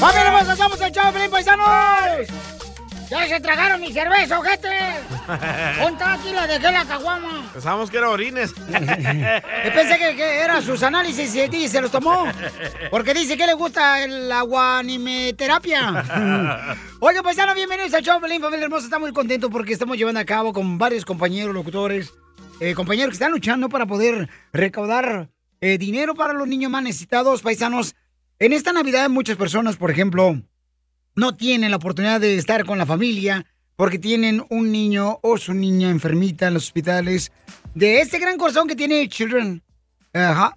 ¡Familia, pues estamos el show, Pelín Paisanos! ¡Ya se tragaron mi cerveza, ojete! Ponta aquí la dejé la caguama. Pensábamos que era orines. Yo pensé que, que era sus análisis y y se los tomó. Porque dice que le gusta el aguanimeterapia. Oye, paisano, bienvenidos al show, Pelín, familia hermosa. Estamos muy contentos porque estamos llevando a cabo con varios compañeros locutores, eh, compañeros que están luchando para poder recaudar eh, dinero para los niños más necesitados, paisanos. En esta Navidad muchas personas, por ejemplo, no tienen la oportunidad de estar con la familia porque tienen un niño o su niña enfermita en los hospitales de este gran corazón que tiene Children,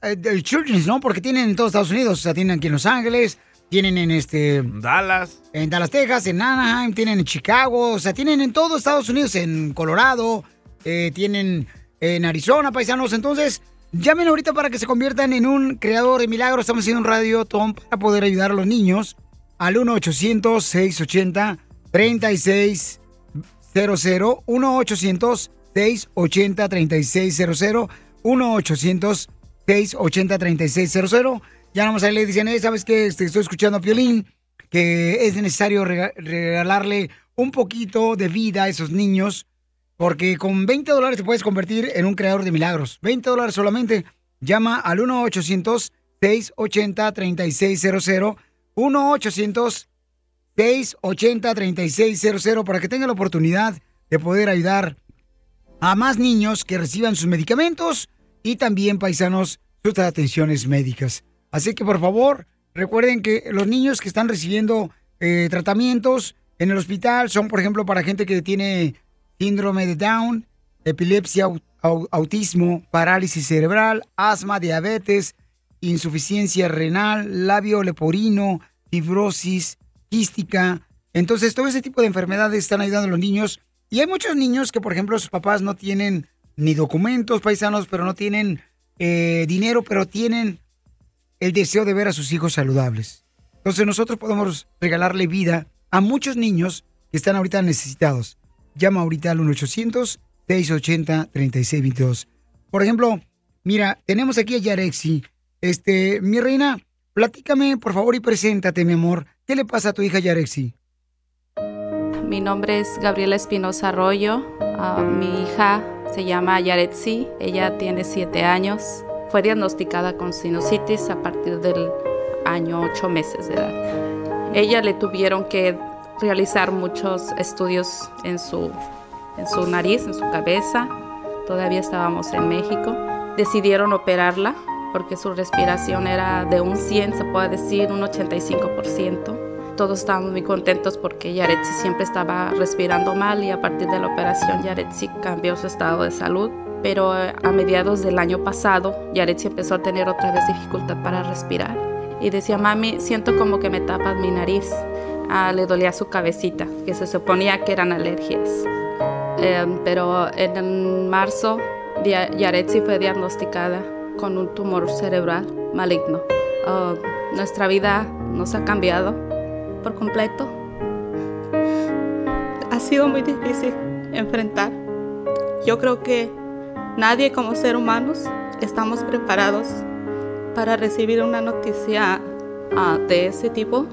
el Children's, ¿no? Porque tienen en todos Estados Unidos, o sea, tienen aquí en Los Ángeles, tienen en este... Dallas. En Dallas, Texas, en Anaheim, tienen en Chicago, o sea, tienen en todo Estados Unidos, en Colorado, eh, tienen en Arizona, paisanos. Entonces, llamen ahorita para que se conviertan en un creador de milagros. Estamos haciendo un radio, Tom, para poder ayudar a los niños al 1-800-680-3600. 1-800-680-3600. 1-800-680-3600. Ya vamos a le dicen, eh, ¿sabes qué? Este, estoy escuchando a Piolín, que es necesario rega- regalarle un poquito de vida a esos niños, porque con 20 dólares te puedes convertir en un creador de milagros. 20 dólares solamente. Llama al 1-800-680-3600. 1-800-680-3600 para que tenga la oportunidad de poder ayudar a más niños que reciban sus medicamentos y también paisanos sus atenciones médicas. Así que por favor, recuerden que los niños que están recibiendo eh, tratamientos en el hospital son, por ejemplo, para gente que tiene síndrome de Down, epilepsia, au- au- autismo, parálisis cerebral, asma, diabetes, insuficiencia renal, labio leporino, fibrosis quística. Entonces, todo ese tipo de enfermedades están ayudando a los niños. Y hay muchos niños que, por ejemplo, sus papás no tienen ni documentos paisanos, pero no tienen eh, dinero, pero tienen el deseo de ver a sus hijos saludables. Entonces, nosotros podemos regalarle vida a muchos niños que están ahorita necesitados. Llama ahorita al 1-800-680-3622. Por ejemplo, mira, tenemos aquí a Yarexi. Este, mi reina, platícame, por favor, y preséntate, mi amor. ¿Qué le pasa a tu hija Yarexi? Mi nombre es Gabriela Espinosa Arroyo. Ah, mi hija se llama Yaretsi. Ella tiene siete años. Fue diagnosticada con sinusitis a partir del año ocho meses de edad. Ella le tuvieron que realizar muchos estudios en su, en su nariz, en su cabeza. Todavía estábamos en México. Decidieron operarla porque su respiración era de un 100, se puede decir, un 85%. Todos estábamos muy contentos porque Yaretsi siempre estaba respirando mal y a partir de la operación Yaretsi cambió su estado de salud. Pero eh, a mediados del año pasado Yaretsi empezó a tener otra vez dificultad para respirar. Y decía, mami, siento como que me tapas mi nariz. Ah, le dolía su cabecita, que se suponía que eran alergias. Eh, pero en marzo Yaretsi fue diagnosticada con un tumor cerebral maligno. Ah, nuestra vida nos ha cambiado por completo. Ha sido muy difícil enfrentar. Yo creo que nadie como ser humanos estamos preparados para recibir una noticia ah, de ese tipo.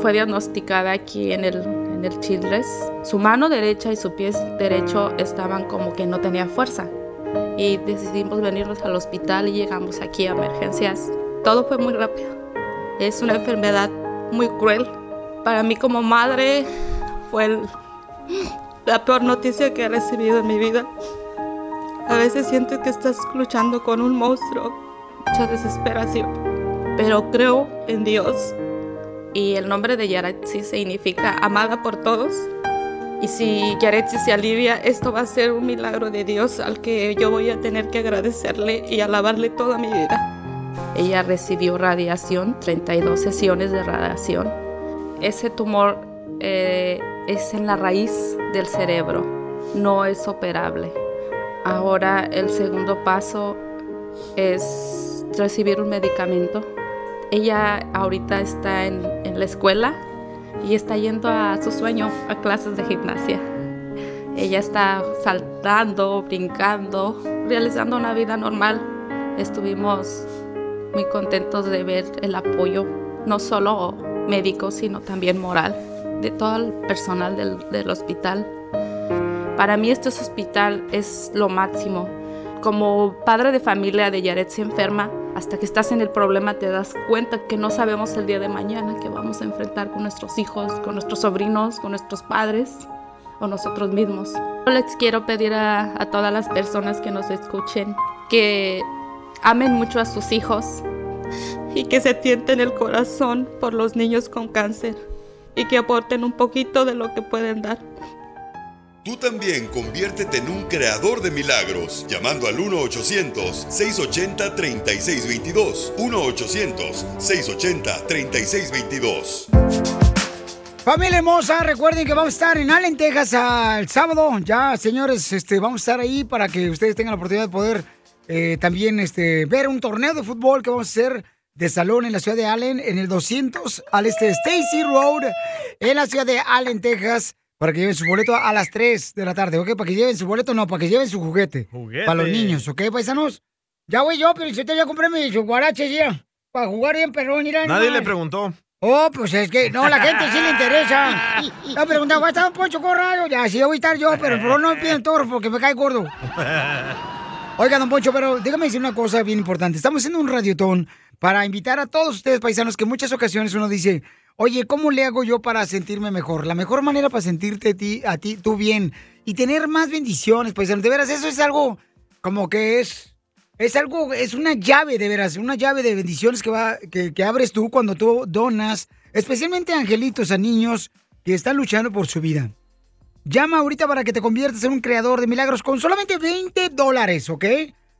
Fue diagnosticada aquí en el, en el Childress. Su mano derecha y su pie derecho estaban como que no tenía fuerza. Y decidimos venirnos al hospital y llegamos aquí a emergencias. Todo fue muy rápido. Es una enfermedad muy cruel. Para mí como madre fue la peor noticia que he recibido en mi vida. A veces sientes que estás luchando con un monstruo, mucha desesperación, pero creo en Dios. Y el nombre de Yaretsi significa amada por todos. Y si Yaretsi se alivia, esto va a ser un milagro de Dios al que yo voy a tener que agradecerle y alabarle toda mi vida. Ella recibió radiación, 32 sesiones de radiación. Ese tumor eh, es en la raíz del cerebro, no es operable. Ahora el segundo paso es recibir un medicamento. Ella ahorita está en, la escuela y está yendo a su sueño, a clases de gimnasia. Ella está saltando, brincando, realizando una vida normal. Estuvimos muy contentos de ver el apoyo, no solo médico, sino también moral, de todo el personal del, del hospital. Para mí este hospital es lo máximo. Como padre de familia de Yaret se enferma, hasta que estás en el problema te das cuenta que no sabemos el día de mañana que vamos a enfrentar con nuestros hijos, con nuestros sobrinos, con nuestros padres o nosotros mismos. Les quiero pedir a, todas las personas que nos escuchen que amen mucho a sus hijos y que se tienten el corazón por los niños con cáncer y que aporten un poquito de lo que pueden dar. Tú también conviértete en un creador de milagros llamando al 1-800-680-3622. 1-800-680-3622. Familia hermosa, recuerden que vamos a estar en Allen, Texas el sábado. Ya, señores, este, vamos a estar ahí para que ustedes tengan la oportunidad de poder eh, también este, ver un torneo de fútbol que vamos a hacer de salón en la ciudad de Allen, en el 200 al este de Stacy Road, en la ciudad de Allen, Texas, para que lleven su boleto a las 3 de la tarde, ¿ok? Para que lleven su boleto, no, para que lleven su juguete. Juguete. Para los niños, ¿ok, paisanos? Ya voy yo, pero yo te ya compré mis guaraches ya. Para jugar bien perrón, mira. Nadie le preguntó. Oh, pues es que, no, la gente sí le interesa. No, preguntaba, ¿va a estar un Poncho Corrado? Ya, sí, voy a estar yo, pero por favor no me piden toro porque me cae gordo. Oiga, don Poncho, pero déjame decir una cosa bien importante. Estamos haciendo un radiotón para invitar a todos ustedes, paisanos, que en muchas ocasiones uno dice, oye, ¿cómo le hago yo para sentirme mejor? La mejor manera para sentirte a ti, a ti tú bien y tener más bendiciones, paisanos. De veras, eso es algo como que es... Es algo, es una llave de veras, una llave de bendiciones que, va, que abres tú cuando tú donas, especialmente a angelitos, a niños que están luchando por su vida. Llama ahorita para que te conviertas en un creador de milagros con solamente 20 dólares, ¿ok?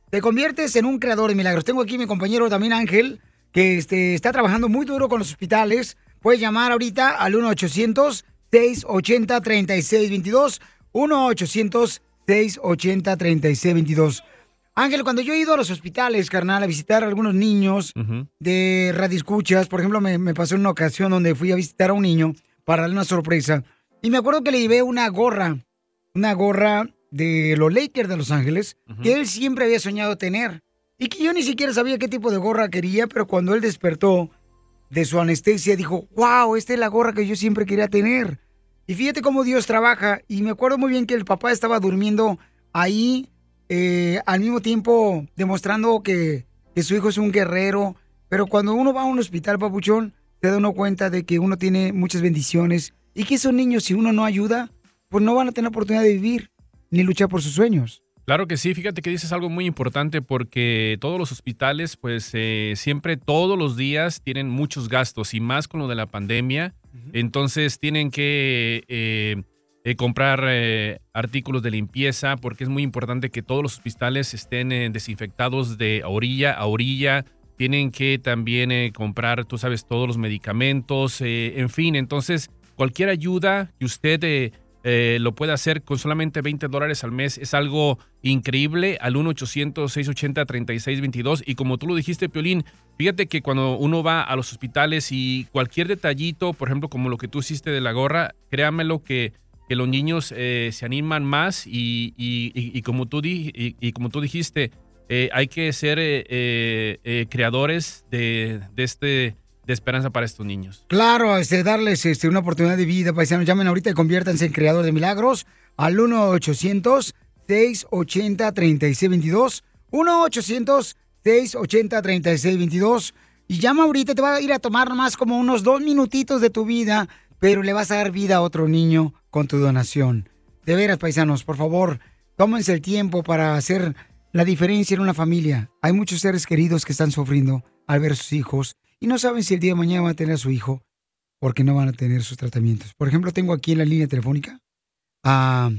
Te conviertes en un creador de milagros. Tengo aquí mi compañero también Ángel, que este, está trabajando muy duro con los hospitales. Puedes llamar ahorita al 1-800-680-3622. 1-800-680-3622. Ángel, cuando yo he ido a los hospitales, carnal, a visitar a algunos niños de radioescuchas, por ejemplo, me, me pasó una ocasión donde fui a visitar a un niño para darle una sorpresa. Y me acuerdo que le llevé una gorra, una gorra de los Lakers de Los Ángeles, que él siempre había soñado tener. Y que yo ni siquiera sabía qué tipo de gorra quería, pero cuando él despertó de su anestesia, dijo, wow, esta es la gorra que yo siempre quería tener. Y fíjate cómo Dios trabaja. Y me acuerdo muy bien que el papá estaba durmiendo ahí, eh, al mismo tiempo demostrando que, que su hijo es un guerrero. Pero cuando uno va a un hospital, papuchón, te da uno cuenta de que uno tiene muchas bendiciones y que esos niños, si uno no ayuda, pues no van a tener oportunidad de vivir ni luchar por sus sueños. Claro que sí, fíjate que dices algo muy importante porque todos los hospitales, pues eh, siempre, todos los días tienen muchos gastos y más con lo de la pandemia. Entonces tienen que eh, eh, comprar artículos de limpieza porque es muy importante que todos los hospitales estén desinfectados de orilla a orilla. Tienen que también comprar, tú sabes, todos los medicamentos, en fin. Entonces, cualquier ayuda que usted eh, lo pueda hacer con solamente 20 dólares al mes es algo increíble al 1-800-680-3622. Y como tú lo dijiste, Piolín, fíjate que cuando uno va a los hospitales y cualquier detallito, por ejemplo, como lo que tú hiciste de la gorra, créamelo que, los niños eh, se animan más y, y- como, tú di- y, como tú dijiste, eh, hay que ser creadores de, de este, de esperanza para estos niños. Claro, este, darles este, una oportunidad de vida, paisanos. Llamen ahorita y conviértanse en creador de milagros al 1-800-680-3622. 1-800-680-3622. Y llama ahorita, te va a ir a tomar más como unos dos minutitos de tu vida, pero le vas a dar vida a otro niño con tu donación. De veras, paisanos, por favor, tómense el tiempo para hacer la diferencia en una familia. Hay muchos seres queridos que están sufriendo al ver sus hijos y no saben si el día de mañana van a tener a su hijo porque no van a tener sus tratamientos. Por ejemplo, tengo aquí en la línea telefónica a,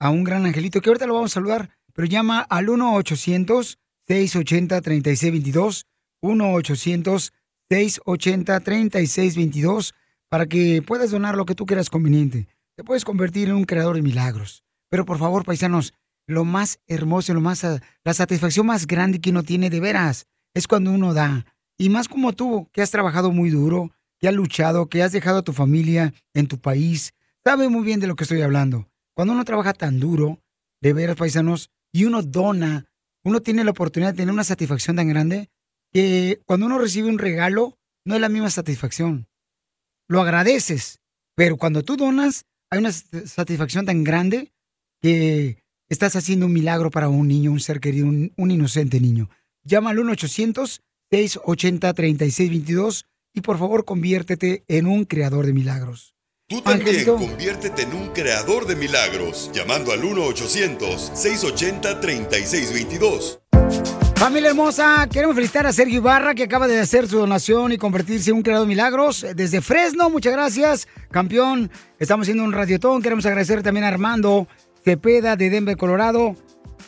a un gran angelito que ahorita lo vamos a saludar, pero llama al 1-800-680-3622, 1-800-680-3622 para que puedas donar lo que tú quieras conveniente. Te puedes convertir en un creador de milagros. Pero por favor, paisanos, lo más hermoso, lo más, la satisfacción más grande que uno tiene de veras es cuando uno da. Y más como tú, que has trabajado muy duro, que has luchado, que has dejado a tu familia en tu país, sabe muy bien de lo que estoy hablando. Cuando uno trabaja tan duro, de veras, paisanos, y uno dona, uno tiene la oportunidad de tener una satisfacción tan grande que cuando uno recibe un regalo, no es la misma satisfacción. Lo agradeces, pero cuando tú donas, hay una satisfacción tan grande que estás haciendo un milagro para un niño, un ser querido, un, inocente niño. Llama al 1-800-680-3622 y por favor conviértete en un creador de milagros. Tú también conviértete en un creador de milagros llamando al 1-800-680-3622. Familia hermosa, queremos felicitar a Sergio Ibarra que acaba de hacer su donación y convertirse en un creador de milagros desde Fresno. Muchas gracias, campeón. Estamos haciendo un radiotón. Queremos agradecer también a Armando Cepeda de Denver, Colorado.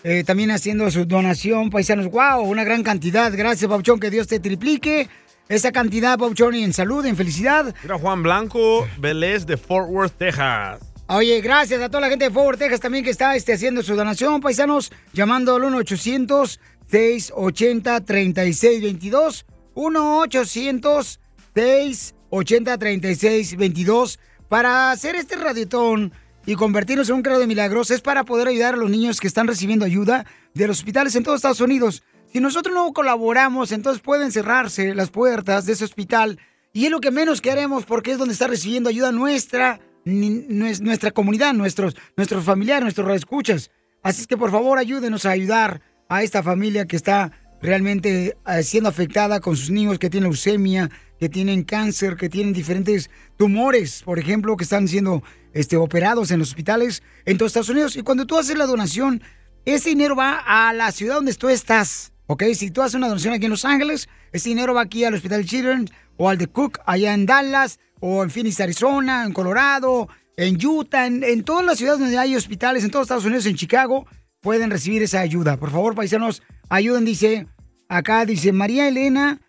Eh, también haciendo su donación, paisanos. ¡Wow! Una gran cantidad. Gracias, Pauchón. Que Dios te triplique esa cantidad, Pauchón, y en salud, en felicidad. Mira, Juan Blanco Vélez de Fort Worth, Texas. Oye, gracias a toda la gente de Fort Worth, Texas también que está este, haciendo su donación, paisanos, llamando al 1-800-680-3622. 1-800-680-3622. Para hacer este radiotón y convertirnos en un creador de milagros es para poder ayudar a los niños que están recibiendo ayuda de los hospitales en todos Estados Unidos. Si nosotros no colaboramos, entonces pueden cerrarse las puertas de ese hospital y es lo que menos queremos porque es donde está recibiendo ayuda nuestra, nuestra comunidad, nuestros, nuestros familiares, nuestros escuchas. Así es que por favor ayúdenos a ayudar a esta familia que está realmente eh, siendo afectada con sus niños que tienen leucemia, que tienen cáncer, que tienen diferentes tumores, por ejemplo, que están siendo este, operados en los hospitales en todos Estados Unidos. Y cuando tú haces la donación, ese dinero va a la ciudad donde tú estás. ¿Ok? Si tú haces una donación aquí en Los Ángeles, ese dinero va aquí al Hospital Children o al de Cook allá en Dallas o en Phoenix, Arizona, en Colorado, en Utah, en, todas las ciudades donde hay hospitales, en todos Estados Unidos, en Chicago, pueden recibir esa ayuda. Por favor, paisanos, ayuden, dice, acá dice María Elena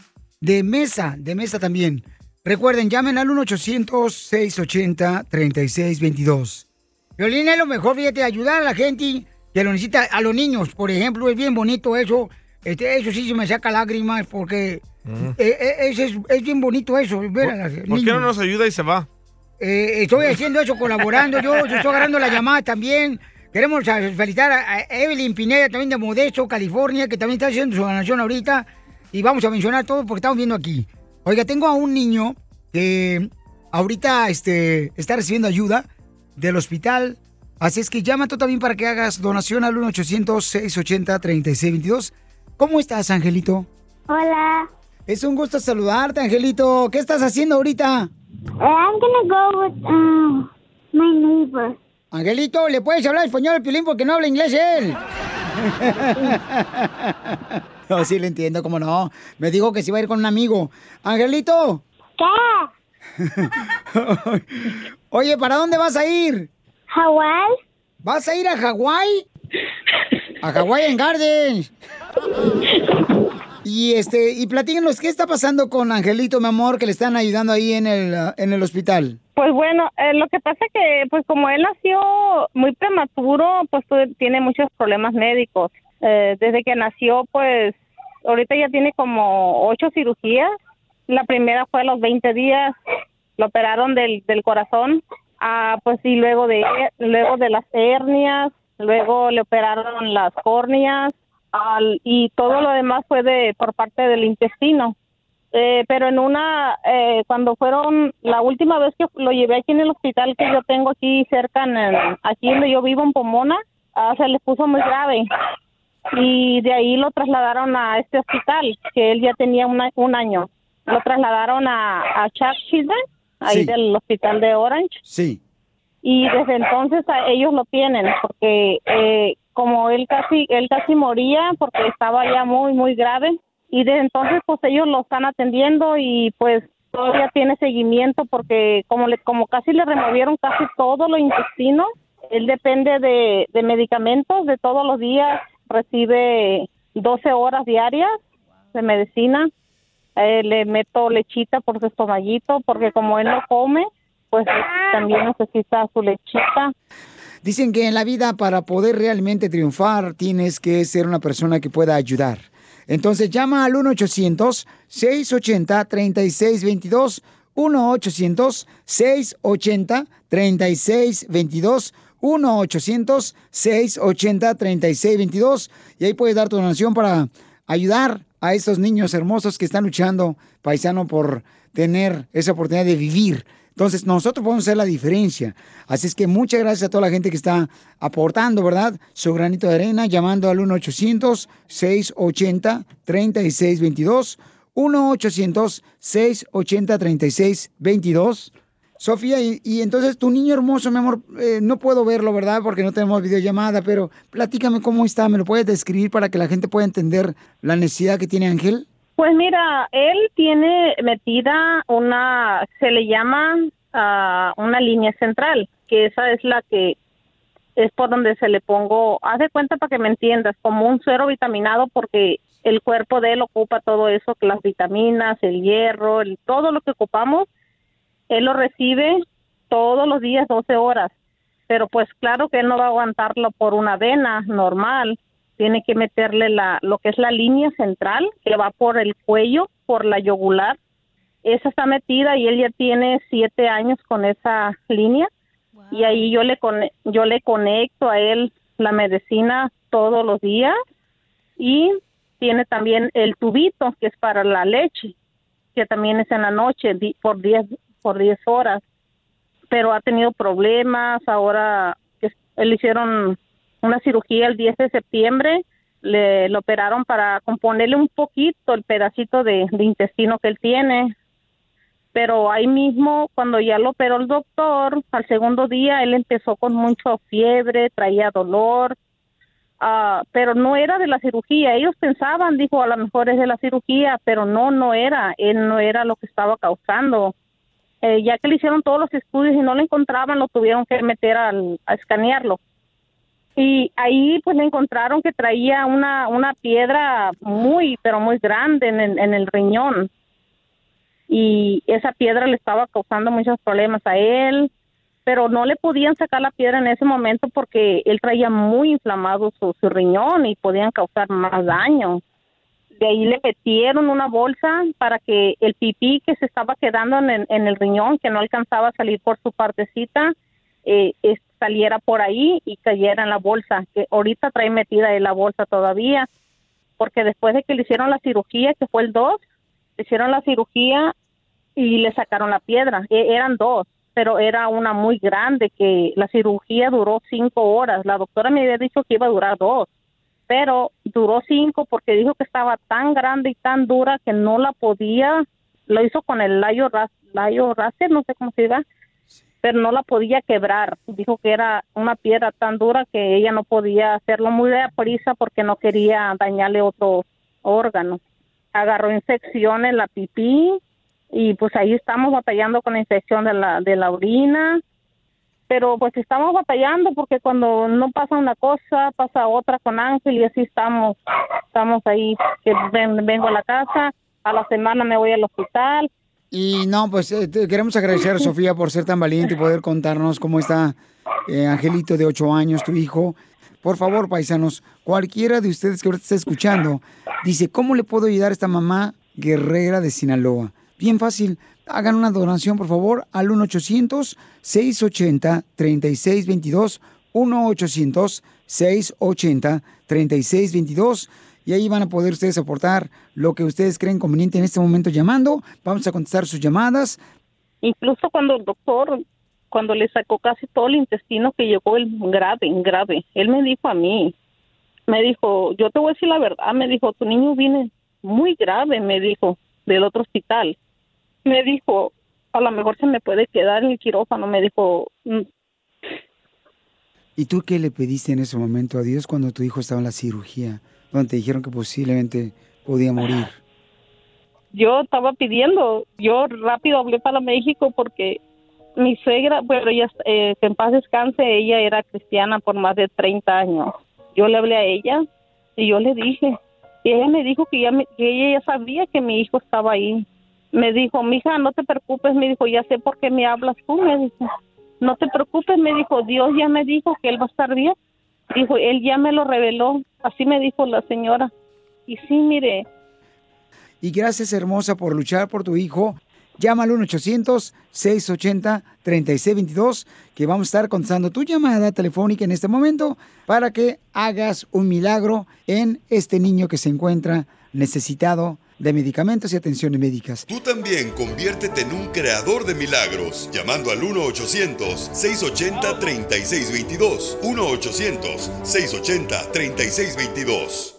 de Mesa, de Mesa también. Recuerden, llamen al 1-800-680-3622. Violín es lo mejor, fíjate, ayudar a la gente que lo necesita, a los niños, por ejemplo, es bien bonito eso. Este, eso sí se me saca lágrimas porque eh, eh, es, bien bonito eso. Ver a ¿Por, qué no nos ayuda y se va? Eh, estoy haciendo eso, colaborando yo, yo estoy agarrando la llamada también. Queremos felicitar a Evelyn Pineda, también de Modesto, California, que también está haciendo su donación ahorita. Y vamos a mencionar todo porque estamos viendo aquí. Oiga, tengo a un niño que ahorita este, está recibiendo ayuda del hospital. Así es que llama tú también para que hagas donación al 1-800-680-3622. ¿Cómo estás, Angelito? Hola. Es un gusto saludarte, Angelito. ¿Qué estás haciendo ahorita? Uh, I'm gonna go with uh, my neighbor. Angelito, ¿le puedes hablar español al Piolín porque no habla inglés él? no, sí le entiendo, cómo no. Me dijo que se iba a ir con un amigo. Angelito. ¿Qué? Oye, ¿para dónde vas a ir? Hawái. ¿Vas a ir a Hawái? A Hawái en Gardens. Y este, y platíquenos, ¿qué está pasando con Angelito, mi amor, que le están ayudando ahí en el, en el hospital? Pues bueno, eh, lo que pasa que, pues como él nació muy prematuro, pues tiene muchos problemas médicos. Eh, desde que nació, pues ahorita ya tiene como ocho cirugías. La primera fue a los 20 días, lo operaron del, del corazón, ah, pues y luego de, luego de las hernias, luego le operaron las córneas, y todo lo demás fue de por parte del intestino. Eh, pero en una, eh, cuando fueron, la última vez que lo llevé aquí en el hospital que yo tengo aquí cerca, en, aquí donde yo vivo en Pomona, ah, se le puso muy grave. Y de ahí lo trasladaron a este hospital, que él ya tenía un año. lo trasladaron a, a Chuck Children, ahí Sí. del hospital de Orange. Sí. Y desde entonces a ellos lo tienen, porque eh, como él casi, él casi moría porque estaba ya muy, muy grave. Y desde entonces pues ellos lo están atendiendo y pues todavía tiene seguimiento porque como le, como casi le removieron casi todo lo intestino, él depende de, de medicamentos de todos los días, recibe 12 horas diarias de medicina. Eh, le meto lechita por su estomaguito porque como él no come, pues también necesita su lechita. Dicen que en la vida para poder realmente triunfar tienes que ser una persona que pueda ayudar. Entonces llama al 1-800-680-3622. 1-800-680-3622. 1-800-680-3622. Y ahí puedes dar tu donación para ayudar a estos niños hermosos que están luchando, paisano, por tener esa oportunidad de vivir. Entonces, nosotros podemos hacer la diferencia. Así es que muchas gracias a toda la gente que está aportando, ¿verdad? Su granito de arena, llamando al 1-800-680-3622. 1-800-680-3622. Sofía, y, y entonces tu niño hermoso, mi amor, eh, no puedo verlo, ¿verdad? Porque no tenemos videollamada, pero platícame cómo está, ¿me lo puedes describir para que la gente pueda entender la necesidad que tiene Ángel? Pues mira, él tiene metida una, se le llama ah, una línea central, que esa es la que es por donde se le pongo, haz de cuenta para que me entiendas, como un suero vitaminado porque el cuerpo de él ocupa todo eso, que las vitaminas, el hierro, el, todo lo que ocupamos, él lo recibe todos los días 12 horas, pero pues claro que él no va a aguantarlo por una vena normal, tiene que meterle la lo que es la línea central que va por el cuello, por la yugular. Esa está metida y él ya tiene siete años con esa línea y ahí yo le cone- yo le conecto a él la medicina todos los días y tiene también el tubito que es para la leche que también es en la noche por 10 por 10 horas pero ha tenido problemas ahora que le hicieron una cirugía el 10 de septiembre, le lo operaron para componerle un poquito el pedacito de, de intestino que él tiene. Pero ahí mismo, cuando ya lo operó el doctor, al segundo día él empezó con mucha fiebre, traía dolor, ah, pero no era de la cirugía. Ellos pensaban, dijo, a lo mejor es de la cirugía, pero no, no era, él no era lo que estaba causando. Eh, ya que le hicieron todos los estudios y no lo encontraban, lo tuvieron que meter al, a escanearlo. Y ahí pues le encontraron que traía una una piedra muy pero muy grande en el, en el riñón. Y esa piedra le estaba causando muchos problemas a él pero no le podían sacar la piedra en ese momento porque él traía muy inflamado su, su riñón y podían causar más daño de ahí le metieron una bolsa para que el pipí que se estaba quedando en en el riñón que no alcanzaba a salir por su partecita eh, saliera por ahí y cayera en la bolsa, que ahorita trae metida en la bolsa todavía, porque después de que le hicieron la cirugía, que fue el 2, le hicieron la cirugía y le sacaron la piedra, E- eran dos, pero era una muy grande, que la cirugía duró cinco horas, la doctora me había dicho que iba a durar dos, pero duró cinco porque dijo que estaba tan grande y tan dura que no la podía, lo hizo con el layo, layo raser, no sé cómo se diga, pero no la podía quebrar. Dijo que era una piedra tan dura que ella no podía hacerlo muy de prisa porque no quería dañarle otro órgano. Agarró infección en la pipí y pues ahí estamos batallando con la infección de la, de la orina. Pero pues estamos batallando porque cuando no pasa una cosa, pasa otra con Ángel y así estamos. Estamos ahí, que ven- vengo a la casa, a la semana me voy al hospital, Y no, pues eh, queremos agradecer, Sofía, por ser tan valiente y poder contarnos cómo está eh, Angelito de 8 años, tu hijo. Por favor, paisanos, cualquiera de ustedes que ahorita está escuchando, dice, ¿cómo le puedo ayudar a esta mamá guerrera de Sinaloa? Bien fácil, hagan una donación, por favor, al 1-800-680-3622, 1-800-680-3622 y ahí van a poder ustedes aportar lo que ustedes creen conveniente en este momento llamando. Vamos a contestar sus llamadas. incluso cuando el doctor, cuando le sacó casi todo el intestino que llegó el grave, grave, él me dijo a mí, me dijo, yo te voy a decir la verdad, me dijo, tu niño viene muy grave, me dijo, del otro hospital. Me dijo, a lo mejor se me puede quedar en el quirófano. Me dijo, "Mm, ¿Y tú qué le pediste en ese momento a Dios cuando tu hijo estaba en la cirugía, donde te dijeron que posiblemente podía morir? yo estaba pidiendo, yo rápido hablé para México porque mi suegra, bueno, ella, eh, que en paz descanse, ella era cristiana por más de 30 años. Yo le hablé a ella y yo le dije, y ella me dijo que, ya me- que ella ya sabía que mi hijo estaba ahí. Me dijo, mija, no te preocupes, me dijo, ya sé por qué me hablas tú, me dijo. No te preocupes, me dijo, Dios ya me dijo que él va a estar bien. Dijo, él ya me lo reveló, así me dijo la señora. Y sí, mire, Y gracias, hermosa, por luchar por tu hijo. Llama al 1-800-680-3622, que vamos a estar contestando tu llamada telefónica en este momento para que hagas un milagro en este niño que se encuentra necesitado de medicamentos y atenciones médicas. Tú también conviértete en un creador de milagros llamando al 1-800-680-3622. 1-800-680-3622.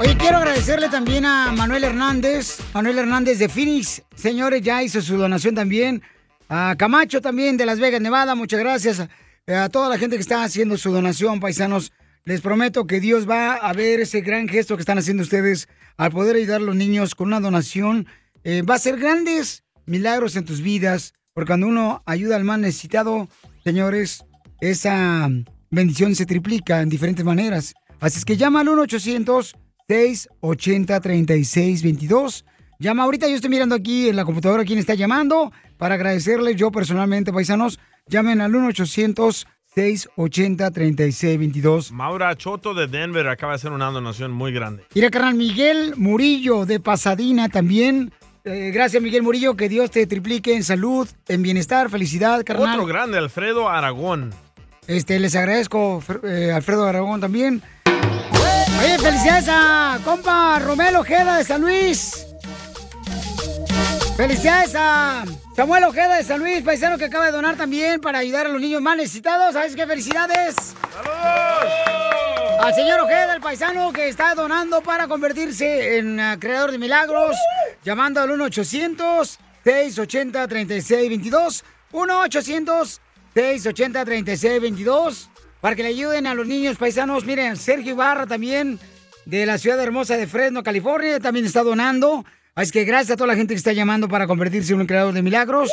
Oye, quiero agradecerle también a Manuel Hernández, Manuel Hernández de Phoenix. Señores, ya hizo su donación también. A Camacho también de Las Vegas, Nevada. Muchas gracias a toda la gente que está haciendo su donación, paisanos. Les prometo que Dios va a ver ese gran gesto que están haciendo ustedes al poder ayudar a los niños con una donación. Eh, va a ser grandes milagros en tus vidas, porque cuando uno ayuda al más necesitado, señores, esa bendición se triplica en diferentes maneras. Así es que llama al 1-800-680-3622. Llama ahorita, yo estoy mirando aquí en la computadora quién está llamando para agradecerle yo personalmente, paisanos. Llamen al 1-800-680-3622. Maura Choto de Denver acaba de hacer una donación muy grande. Mira, carnal, Miguel Murillo de Pasadena también. Eh, gracias, Miguel Murillo. Que Dios te triplique en salud, en bienestar, felicidad, carnal. Otro grande, Alfredo Aragón. Este, les agradezco, eh, Alfredo Aragón también. Oye, felicidades a compa Romelo Ojeda de San Luis. Felicidades a Samuel Ojeda de San Luis, paisano que acaba de donar también para ayudar a los niños más necesitados. ¿Sabes qué? Felicidades. Al señor Ojeda, el paisano que está donando para convertirse en ah, creador de milagros, llamando al 1-800-680-3622. 1-800-680-3622 para que le ayuden a los niños paisanos. Miren, Sergio Ibarra también de la ciudad hermosa de Fresno, California, también está donando. Así que gracias a toda la gente que está llamando para convertirse en un creador de milagros,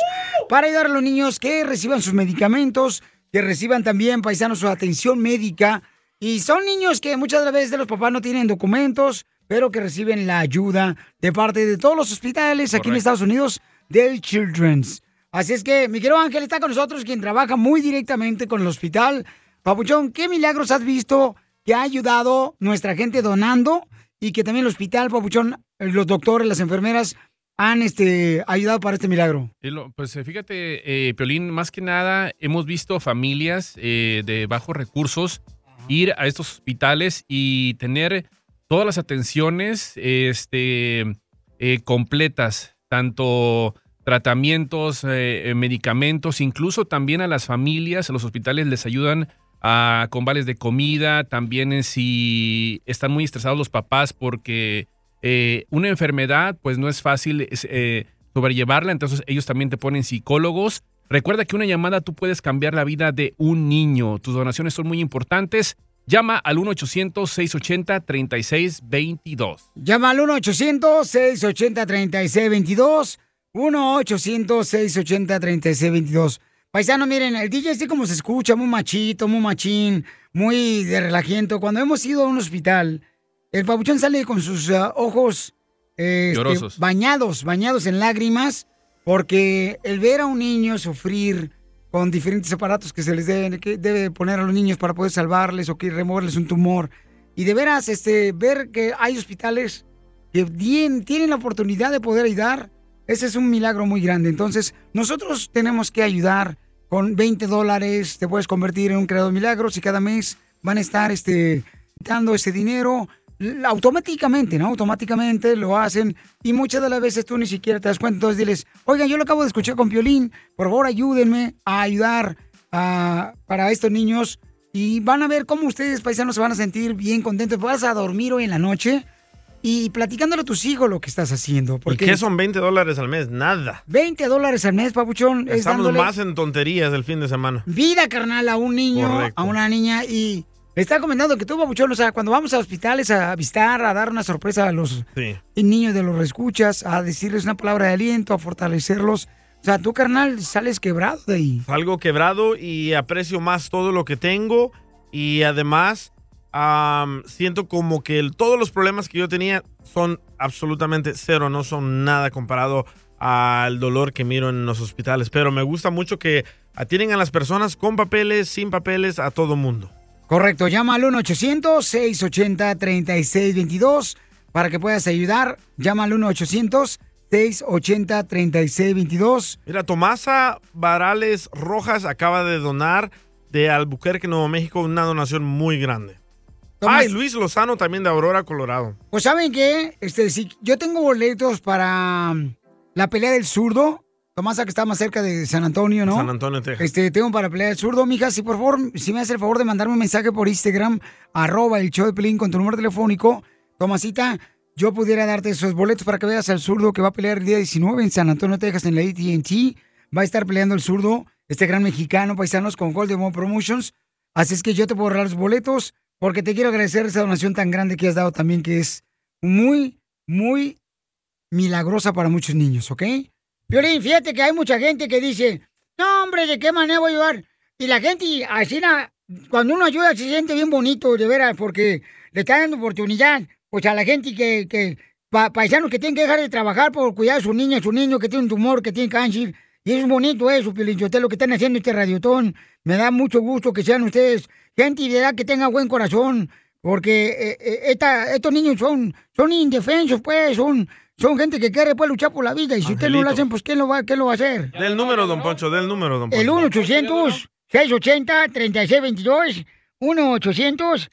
para ayudar a los niños que reciban sus medicamentos, que reciban también, paisanos, su atención médica. Y son niños que muchas de las veces los papás no tienen documentos, pero que reciben la ayuda de parte de todos los hospitales aquí en. Estados Unidos del Children's. Así es que mi querido Ángel está con nosotros, quien trabaja muy directamente con el hospital. Papuchón, ¿qué milagros has visto que ha ayudado nuestra gente donando y que también el hospital, Papuchón, los doctores, las enfermeras han este, ayudado para este milagro? Pues eh, fíjate, eh, Piolín, más que nada hemos visto familias eh, de bajos recursos ir a estos hospitales y tener todas las atenciones este, eh, completas, tanto tratamientos, eh, medicamentos, incluso también a las familias, a los hospitales les ayudan a, con vales de comida, también si están muy estresados los papás porque eh, una enfermedad pues no es fácil eh, sobrellevarla, entonces ellos también te ponen psicólogos. Recuerda que una llamada tú puedes cambiar la vida de un niño. Tus donaciones son muy importantes. Llama al 1-800-680-3622. Llama al 1-800-680-3622. 1-800-680-3622. Paisano, miren, el DJ así como se escucha, muy machito, muy machín, muy de relajento. Cuando hemos ido a un hospital, el papuchón sale con sus ah, ojos eh, este, bañados, bañados en lágrimas, porque el ver a un niño sufrir con diferentes aparatos que se les debe, que debe poner a los niños para poder salvarles o que removerles un tumor. Y de veras, este, ver que hay hospitales que tien- tienen la oportunidad de poder ayudar, ese es un milagro muy grande. Entonces, nosotros tenemos que ayudar con 20 dólares, te puedes convertir en un creador de milagros y cada mes van a estar este, dando ese dinero automáticamente, ¿no? Automáticamente lo hacen y muchas de las veces tú ni siquiera te das cuenta. Entonces diles, oigan, yo lo acabo de escuchar con Piolín, por favor ayúdenme a ayudar a- para estos niños y van a ver cómo ustedes, paisanos, se van a sentir bien contentos. Vas a dormir hoy en la noche y platicándole a tus hijos lo que estás haciendo. ¿Y Porque qué son 20 dólares al mes? Nada. 20 dólares al mes, papuchón, es Estamos dándole más en tonterías el fin de semana. vida carnal a un niño, Correcto. a una niña y le está comentando que tú, papuchón, o sea, cuando vamos a hospitales a visitar, a dar una sorpresa a los Sí. niños de los reescuchas, a decirles una palabra de aliento, a fortalecerlos. O sea, tú, carnal, sales quebrado de ahí. Salgo quebrado y aprecio más todo lo que tengo y además am, siento como que el- todos los problemas que yo tenía son absolutamente cero, no son nada comparado al dolor que miro en los hospitales. Pero me gusta mucho que atienden a las personas con papeles, sin papeles, a todo mundo. Correcto, llama al 1-800-680-3622 para que puedas ayudar. Llama al 1-800-680-3622. Mira, Tomasa Varales Rojas acaba de donar de Albuquerque, Nuevo México, una donación muy grande. Ay, Luis Lozano también de Aurora, Colorado. Pues saben qué, este, si yo tengo boletos para mm, la pelea del zurdo, Tomasa que está más cerca de San Antonio, ¿no? San Antonio, Texas. Este, tengo para pelea del zurdo, mija, si por favor, si me hace el favor de mandarme un mensaje por Instagram, arroba el show de Pelín con tu número telefónico, Tomasita, yo pudiera darte esos boletos para que veas al zurdo que va a pelear el día 19 en San Antonio, Texas, en la AT&T. Va a estar peleando el zurdo, este gran mexicano, paisanos, con Golden One Promotions. Así es que yo te puedo regalar los boletos porque te quiero agradecer esa donación tan grande que has dado también, que es muy, muy milagrosa para muchos niños, ¿ok? Violín, fíjate que hay mucha gente que dice, no, hombre, ¿de qué manera voy a ayudar? Y la gente, así, cuando uno ayuda, se siente bien bonito, de veras, porque le está dando oportunidad, pues a la gente que, que pa- paisanos que tienen que dejar de trabajar por cuidar a su niña, su niño que tiene un tumor, que tiene cáncer. Y es bonito eso, Piolín, lo que están haciendo este radiotón. Me da mucho gusto que sean ustedes gente de edad que tenga buen corazón, porque eh, eh, esta- estos niños son, son indefensos, pues, son, son gente que quiere pues, luchar por la vida. Y si ustedes no lo hacen, pues, ¿quién lo va, quién lo va a hacer? Del número, don Poncho, del número, don Poncho. El 1-800-680-3622. 1-800-680-3622.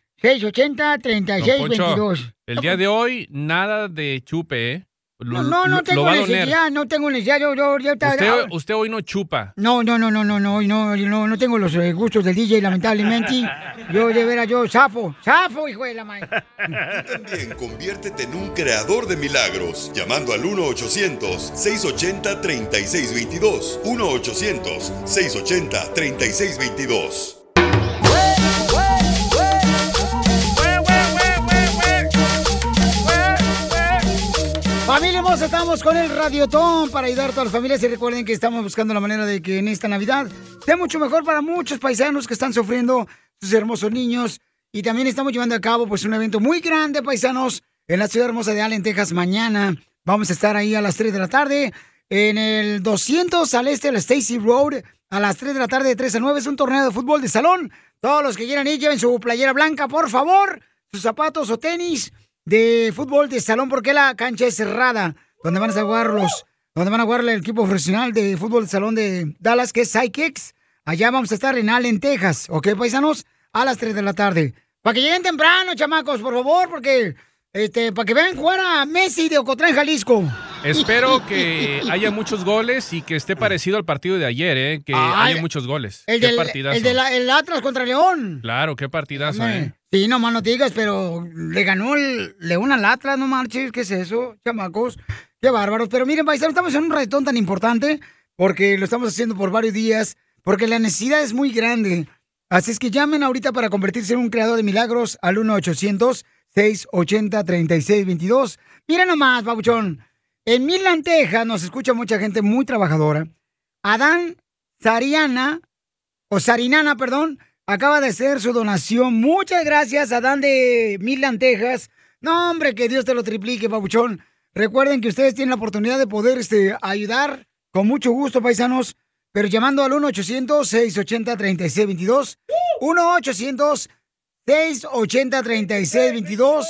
Don Poncho, el día de hoy, nada de chupe, ¿eh? Lo- No, no lo- tengo necesidad, no tengo necesidad. Yo, yo, yo- Usted, usted hoy no chupa. No, no, no, no, no, no, no, no, no tengo los eh, gustos del DJ, lamentablemente. Yo, de veras, yo, zafo, zafo, hijo de la madre. También conviértete en un creador de milagros llamando al 1-800-680-3622. 1-800-680-3622. Estamos con el Radiotón para ayudar a todas las familias y recuerden que estamos buscando la manera de que en esta Navidad sea mucho mejor para muchos paisanos que están sufriendo sus hermosos niños y también estamos llevando a cabo pues un evento muy grande, paisanos, en la ciudad hermosa de Allen, Texas, mañana. Vamos a estar ahí a las 3 de la tarde en el 200 al este de la Stacy Road a las 3 de la tarde de 3 a 9. Es un torneo de fútbol de salón. Todos los que quieran ir lleven su playera blanca, por favor, sus zapatos o tenis de fútbol de salón porque la cancha es cerrada, donde van a jugar los, donde van a jugar el equipo profesional de fútbol de salón de Dallas, que es Sidekicks. Allá vamos a estar en Allen, Texas, ¿ok, paisanos? A las 3 de la tarde. Para que lleguen temprano, chamacos, por favor, porque, este, para que vean jugar a Messi de Ocotlán, Jalisco. Espero que haya muchos goles y que esté parecido al partido de ayer, ¿eh? Que Ay, haya muchos goles. El qué del, partidazo. el de la- el Atlas contra León. Claro, qué partidazo, Hombre, ¿eh? Sí, no más no te digas, pero le ganó el León al Atlas, no marches, ¿qué es eso, chamacos? Qué bárbaros. Pero miren, paisanos, estamos en un retón tan importante porque lo estamos haciendo por varios días, porque la necesidad es muy grande. Así es que llamen ahorita para convertirse en un creador de milagros al 1-800-680-3622. Mira nomás, babuchón. En Midland, Texas, nos escucha mucha gente muy trabajadora. Adán Sariana, o Sarinana, perdón, acaba de hacer su donación. Muchas gracias, Adán de Midland, Texas. No, hombre, que Dios te lo triplique, babuchón. Recuerden que ustedes tienen la oportunidad de poder este, ayudar con mucho gusto, paisanos, pero llamando al 1-800-680-3622. 1-800-680-3622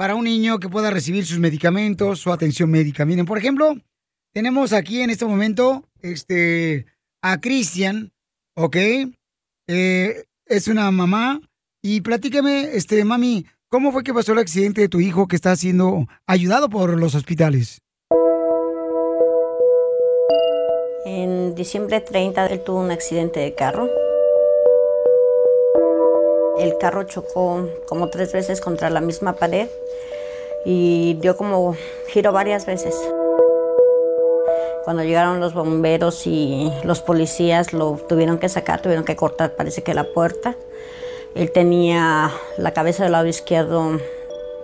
para un niño que pueda recibir sus medicamentos, su atención médica. Miren, por ejemplo, tenemos aquí en este momento este, a Cristian, ¿ok? Eh, es una mamá. Y platícame, este, mami, ¿cómo fue que pasó el accidente de tu hijo que está siendo ayudado por los hospitales? En diciembre 30 él tuvo un accidente de carro. El carro chocó como tres veces contra la misma pared y dio como giro varias veces. Cuando llegaron los bomberos y los policías lo tuvieron que sacar, tuvieron que cortar, parece que la puerta. Él tenía la cabeza del lado izquierdo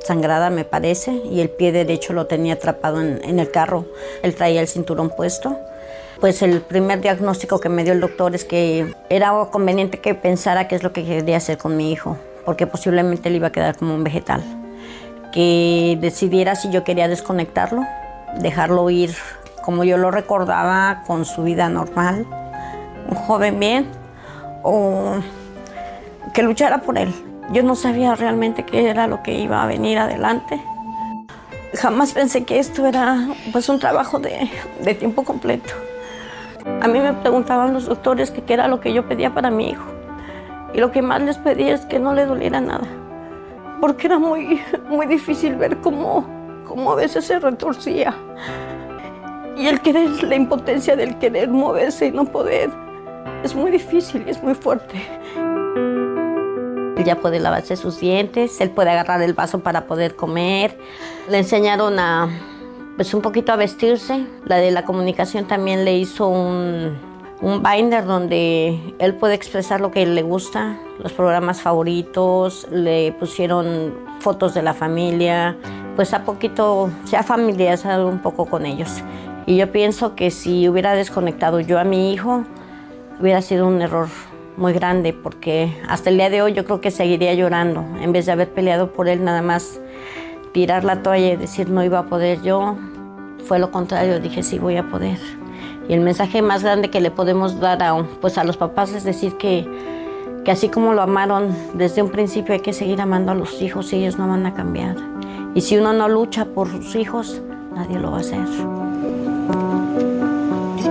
sangrada, me parece, y el pie derecho lo tenía atrapado en, en el carro. Él traía el cinturón puesto. Pues el primer diagnóstico que me dio el doctor es que era conveniente que pensara qué es lo que quería hacer con mi hijo, porque posiblemente él iba a quedar como un vegetal. Que decidiera si yo quería desconectarlo, dejarlo ir como yo lo recordaba, con su vida normal, un joven bien, o que luchara por él. Yo no sabía realmente qué era lo que iba a venir adelante. Jamás pensé que esto era pues un trabajo de, de tiempo completo. A mí me preguntaban los doctores qué era lo que yo pedía para mi hijo. Y lo que más les pedía es que no le doliera nada. Porque era muy, muy difícil ver cómo, cómo a veces se retorcía. Y el querer, la impotencia del querer moverse y no poder, es muy difícil y es muy fuerte. Él ya puede lavarse sus dientes, él puede agarrar el vaso para poder comer. Le enseñaron a, pues un poquito a vestirse. La de la comunicación también le hizo un, un binder donde él puede expresar lo que le gusta, los programas favoritos, le pusieron fotos de la familia, pues a poquito se ha familiarizado un poco con ellos. Y yo pienso que si hubiera desconectado yo a mi hijo, hubiera sido un error muy grande, porque hasta el día de hoy yo creo que seguiría llorando, en vez de haber peleado por él, nada más tirar la toalla y decir no iba a poder yo, fue lo contrario, dije sí voy a poder. Y el mensaje más grande que le podemos dar a, pues a los papás es decir que, que así como lo amaron desde un principio hay que seguir amando a los hijos y ellos no van a cambiar. Y si uno no lucha por sus hijos, nadie lo va a hacer.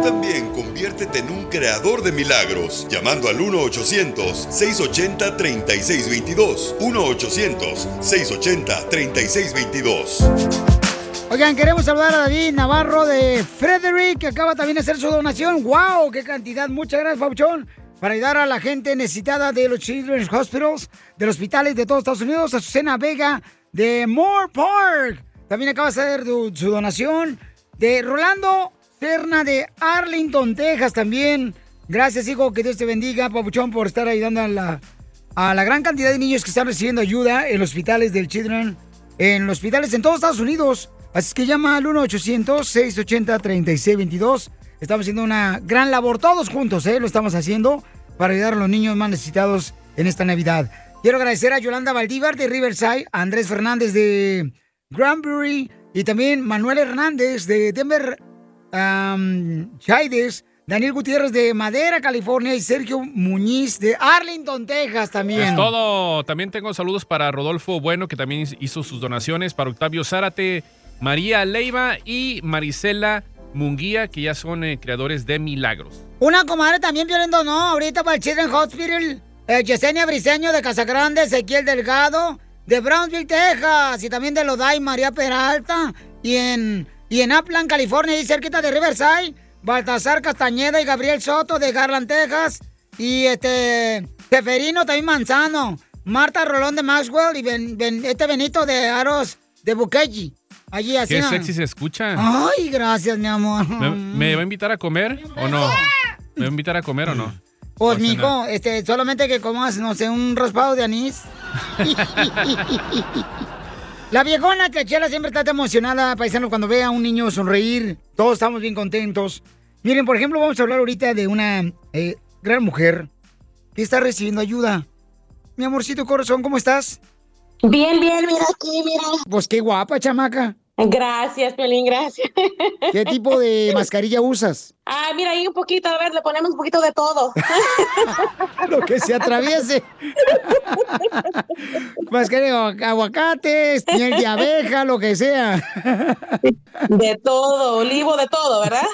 También conviértete en un creador de milagros llamando al 1-800-680-3622. 1-800-680-3622. Oigan, queremos saludar a David Navarro de Frederick, que acaba también de hacer su donación. ¡Wow! ¡Qué cantidad! Muchas gracias, Pauchón. Para ayudar a la gente necesitada de los Children's Hospitals, de los hospitales de todos Estados Unidos, a Susana Vega de Moore Park. También acaba de hacer su donación. De Rolando Serna de Arlington, Texas también. Gracias, hijo. Que Dios te bendiga, Papuchón, por estar ayudando a la, a la gran cantidad de niños que están recibiendo ayuda en los hospitales del Children, en los hospitales en todos Estados Unidos. Así que llama al 1-800-680-3622. Estamos haciendo una gran labor todos juntos, ¿eh? Lo estamos haciendo para ayudar a los niños más necesitados en esta Navidad. Quiero agradecer a Yolanda Valdívar de Riverside, a Andrés Fernández de Granbury y también Manuel Hernández de Denver um, Chaides, Daniel Gutiérrez de Madera, California y Sergio Muñiz de Arlington, Texas también. Es todo. También tengo saludos para Rodolfo Bueno, que también hizo sus donaciones, para Octavio Zárate, María Leiva y Marisela Munguía, que ya son eh, creadores de milagros. Una comadre también violento, ¿no? Ahorita para el Children's Hospital. Eh, Yesenia Briseño de Casagrande, Ezequiel Delgado de Brownsville, Texas. Y también de Loday, María Peralta. Y en, y en Upland, California, y cerquita de Riverside, Baltasar Castañeda y Gabriel Soto de Garland, Texas. Y este, Seferino también Manzano. Marta Rolón de Maxwell y Ben- Ben- este Benito de Aros de Bukeji. Allí así. Qué ¿no? sexy se escucha. Ay, gracias, mi amor. ¿Me, me va a invitar a comer o no? ¿Me va a invitar a comer o no? Pues, mijo, este, solamente que comas, no sé, un raspado de anís. La viejona que Chela siempre está tan emocionada, paisano, cuando ve a un niño sonreír. Todos estamos bien contentos. Miren, por ejemplo, vamos a hablar ahorita de una eh, gran mujer que está recibiendo ayuda. Mi amorcito corazón, ¿cómo estás? Bien, bien, mira aquí, mira. Pues qué guapa, chamaca. Gracias, Pelín, gracias. ¿Qué tipo de mascarilla usas? Ah, mira ahí un poquito, a ver, le ponemos un poquito de todo. Lo que se atraviese. Mascarilla de aguacates, miel de abeja, lo que sea. De todo, olivo, de todo, ¿verdad?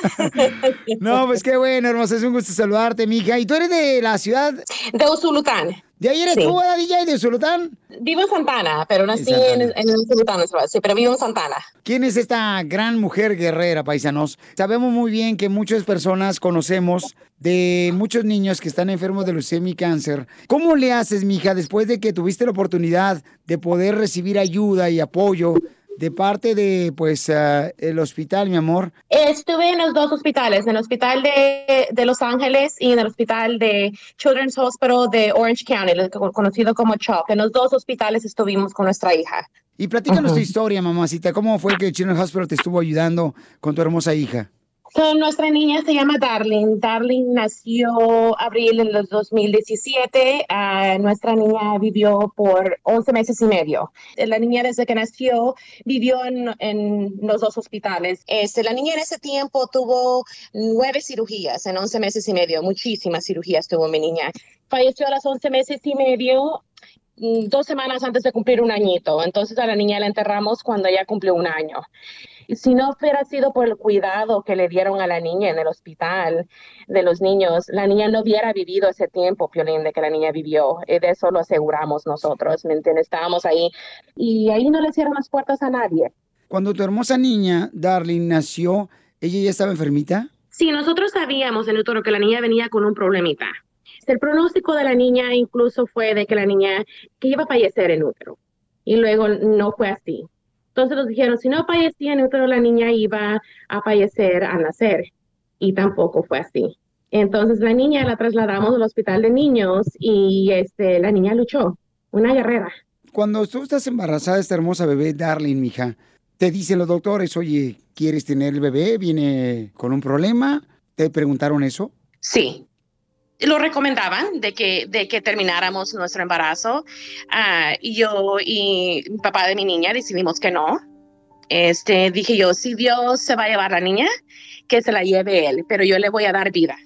No, pues qué bueno, hermosa, es un gusto saludarte, mija. ¿Y tú eres de la ciudad? De Usulután. ¿De ahí eres Sí. tú, ¿verdad, DJ, de Usulután? Vivo en Santana, pero nací En en, en Usulután, sí, pero vivo en Santana. ¿Quién es esta gran mujer guerrera, paisanos? Sabemos muy bien que muchas personas conocemos de muchos niños que están enfermos de leucemia y cáncer. ¿Cómo le haces, mija, después de que tuviste la oportunidad de poder recibir ayuda y apoyo de parte de, pues, ah, el hospital, mi amor. Estuve en los dos hospitales, en el hospital de, de Los Ángeles y en el hospital de Children's Hospital de Orange County, conocido como CHOP. En los dos hospitales estuvimos con nuestra hija. Y platícanos tu Ujú. historia, mamacita. ¿Cómo fue que Children's Hospital te estuvo ayudando con tu hermosa hija? So, nuestra niña se llama Darling. Darling nació abril en los 2017. Ah, nuestra niña vivió por 11 meses y medio. La niña desde que nació vivió en, en los dos hospitales. Este, la niña en ese tiempo tuvo nueve cirugías en 11 meses y medio. Muchísimas cirugías tuvo mi niña. Falleció a las 11 meses y medio mm, dos semanas antes de cumplir un añito. Entonces a la niña la enterramos cuando ella cumplió un año. Si no hubiera sido por el cuidado que le dieron a la niña en el hospital de los niños, la niña no hubiera vivido ese tiempo, Piolín, de que la niña vivió. Y de eso lo aseguramos nosotros, ¿me entiendes? Estábamos ahí y ahí no le cierran las puertas a nadie. Cuando tu hermosa niña, Darling, nació, ¿ella ya estaba enfermita? Sí, nosotros sabíamos en el utero que la niña venía con un problemita. El pronóstico de la niña incluso fue de que la niña que iba a fallecer en útero. Y luego no fue así. Entonces nos dijeron, si no fallecía útero, la niña iba a fallecer al nacer. Y tampoco fue así. Entonces la niña la trasladamos al hospital de niños y este, la niña luchó, una guerrera. Cuando tú estás embarazada de esta hermosa bebé, Darling, mija, te dicen los doctores, oye, ¿quieres tener el bebé? ¿Viene con un problema? ¿Te preguntaron eso? Sí. Lo recomendaban de que, de que termináramos nuestro embarazo. Ah, y yo y mi papá de mi niña decidimos que no. Este, dije yo, si Dios se va a llevar la niña, que se la lleve él, pero yo le voy a dar vida.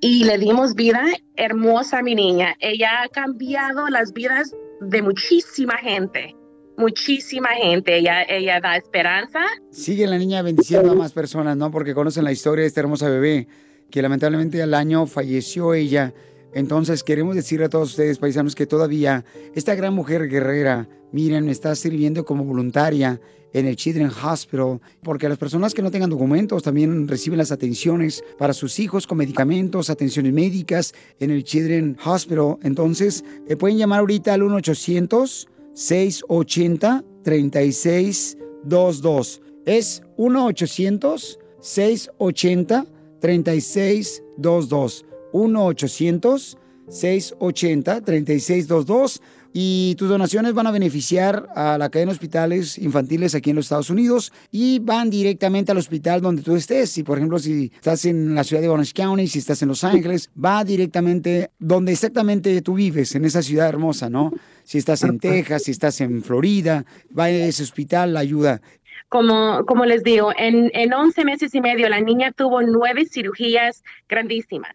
Y le dimos vida hermosa a mi niña. Ella ha cambiado las vidas de muchísima gente. Muchísima gente. Ella, ella da esperanza. Sigue la niña bendiciendo a más personas, ¿no? Porque conocen la historia de esta hermosa bebé, que lamentablemente al año falleció ella. Entonces queremos decirle a todos ustedes, paisanos, que todavía esta gran mujer guerrera, miren, está sirviendo como voluntaria en el Children's Hospital, porque las personas que no tengan documentos también reciben las atenciones para sus hijos con medicamentos, atenciones médicas en el Children's Hospital. Entonces, eh, pueden llamar ahorita al 1-800-680-3622. Es 1-800-680-3622. 1-800-680-3622. Y tus donaciones van a beneficiar a la cadena de hospitales infantiles aquí en los Estados Unidos y van directamente al hospital donde tú estés. Si, por ejemplo, si estás en la ciudad de Orange County, si estás en Los Ángeles, va directamente donde exactamente tú vives, en esa ciudad hermosa, ¿no? Si estás en Texas, si estás en Florida, va a ese hospital, la ayuda. Como, les digo, en, en 11 meses y medio la niña tuvo nueve cirugías grandísimas.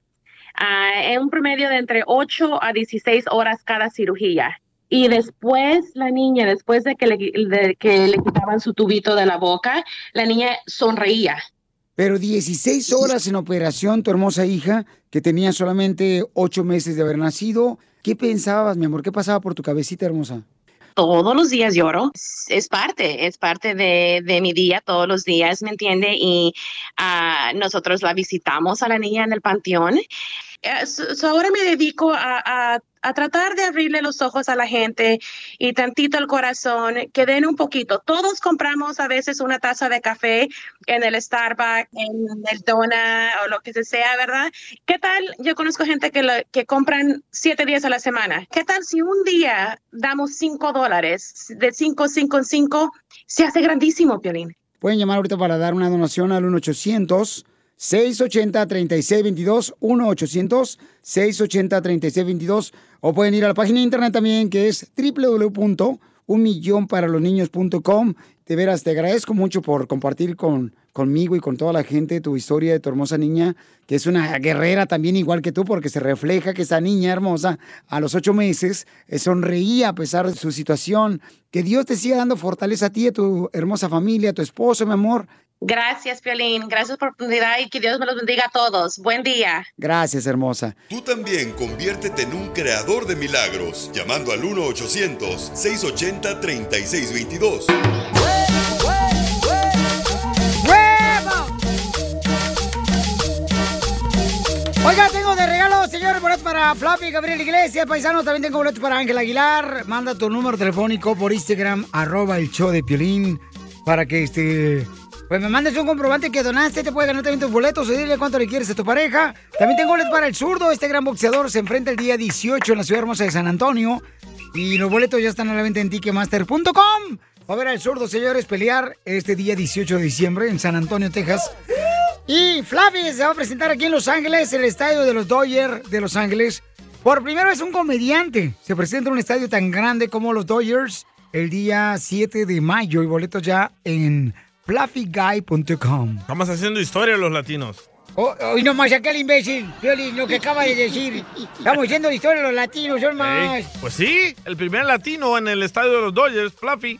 Ah, en un promedio de entre 8 a 16 horas cada cirugía. Y después la niña, después de que le, de que le quitaban su tubito de la boca, la niña sonreía. Pero 16 horas en operación, tu hermosa hija, que tenía solamente 8 meses de haber nacido. ¿Qué pensabas, mi amor? ¿Qué pasaba por tu cabecita hermosa? Todos los días lloro. Es parte, es parte de, mi día, todos los días, ¿me entiende? Y ah, nosotros la visitamos a la niña en el panteón. Eh, so- ahora me dedico a, a- a tratar de abrirle los ojos a la gente y tantito el corazón, que den un poquito. Todos compramos a veces una taza de café en el Starbucks, en el Dona o lo que sea, ¿verdad? ¿Qué tal? Yo conozco gente que, la- que compran siete días a la semana. ¿Qué tal si un día damos cinco dólares? De cinco, cinco cinco, se hace grandísimo, Piolín. Pueden llamar ahorita para dar una donación al 1-800-680-3622, 1-800-680-3622, o pueden ir a la página de internet también que es www.unmillonparalosniños.com. De veras, te agradezco mucho por compartir con, conmigo y con toda la gente tu historia de tu hermosa niña, que es una guerrera también igual que tú, porque se refleja que esa niña hermosa a los ocho meses eh, sonreía a pesar de su situación. Que Dios te siga dando fortaleza a ti, a tu hermosa familia, a tu esposo, mi amor. Gracias, Piolín. Gracias por la oportunidad y que Dios me los bendiga a todos. Buen día. Gracias, hermosa. Tú también conviértete en un creador de milagros llamando al 1-800-680-3622. Oiga, tengo de regalo, señores, boletos para Flappy Gabriel Iglesias, paisano. También tengo boletos para Ángel Aguilar. Manda tu número telefónico por Instagram, arroba el show de Piolín, para que este. Pues me mandes un comprobante que donaste, te puede ganar también tus boletos o dile cuánto le quieres a tu pareja. También tengo boletos para el zurdo. Este gran boxeador se enfrenta el día 18 en la ciudad hermosa de San Antonio. Y los boletos ya están a la venta en ticketmaster.com. A ver al zurdo, señores, pelear este día 18 de diciembre en San Antonio, Texas. Y Flavi se va a presentar aquí en Los Ángeles, el estadio de los Dodgers de Los Ángeles. Por primera vez un comediante se presenta en un estadio tan grande como los Dodgers el día 7 de mayo y boletos ya en fluffyguy.com. Estamos haciendo historia los latinos. Oh, Hoy nomás aquel imbécil, lo que acaba de decir. Estamos haciendo historia los latinos, son más. Ey, pues sí, el primer latino en el estadio de los Dodgers, Fluffy.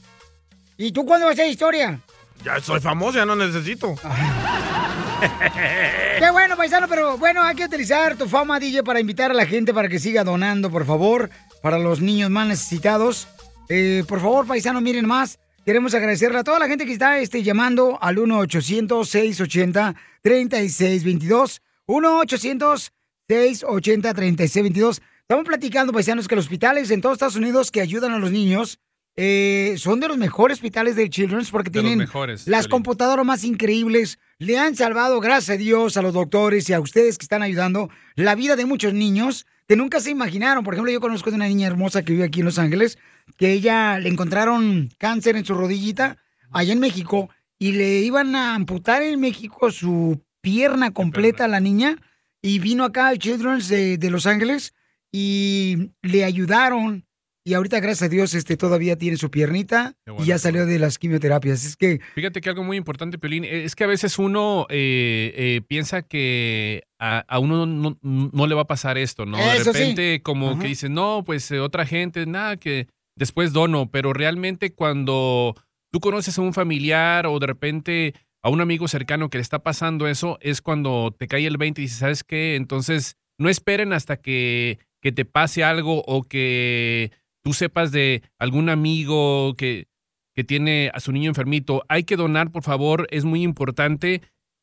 ¿Y tú cuándo vas a hacer historia? Ya soy famoso, ya no necesito. Qué bueno, paisano, pero bueno, hay que utilizar tu fama, DJ, para invitar a la gente para que siga donando, por favor, para los niños más necesitados. Eh, por favor, paisano, miren más. Queremos agradecerle a toda la gente que está este, llamando al 1-800-680-3622. 1-800-680-3622. Estamos platicando, paisanos, que los hospitales en todos Estados Unidos que ayudan a los niños eh, son de los mejores hospitales del Children's porque De tienen mejores, las Piolín. computadoras más increíbles. Le han salvado, gracias a Dios, a los doctores y a ustedes que están ayudando, la vida de muchos niños que nunca se imaginaron. Por ejemplo, yo conozco de una niña hermosa que vive aquí en Los Ángeles, que ella le encontraron cáncer en su rodillita allá en México y le iban a amputar en México su pierna completa a la niña y vino acá al Children's de, de Los Ángeles y le ayudaron y ahorita gracias a Dios este todavía tiene su piernita y ya salió de las quimioterapias. Es que Fíjate que algo muy importante, Piolín, eh, es que a veces uno eh, eh, piensa que a, a uno no, no- no le va a pasar esto, ¿no? De Eso sí. repente como Ajá. que dice, no, pues eh, otra gente, nada, que después dono, pero realmente cuando tú conoces a un familiar o de repente a un amigo cercano que le está pasando eso, es cuando te cae el 20 y dices, ¿sabes qué? Entonces, no esperen hasta que, que te pase algo o que tú sepas de algún amigo que, que tiene a su niño enfermito. Hay que donar, por favor, es muy importante.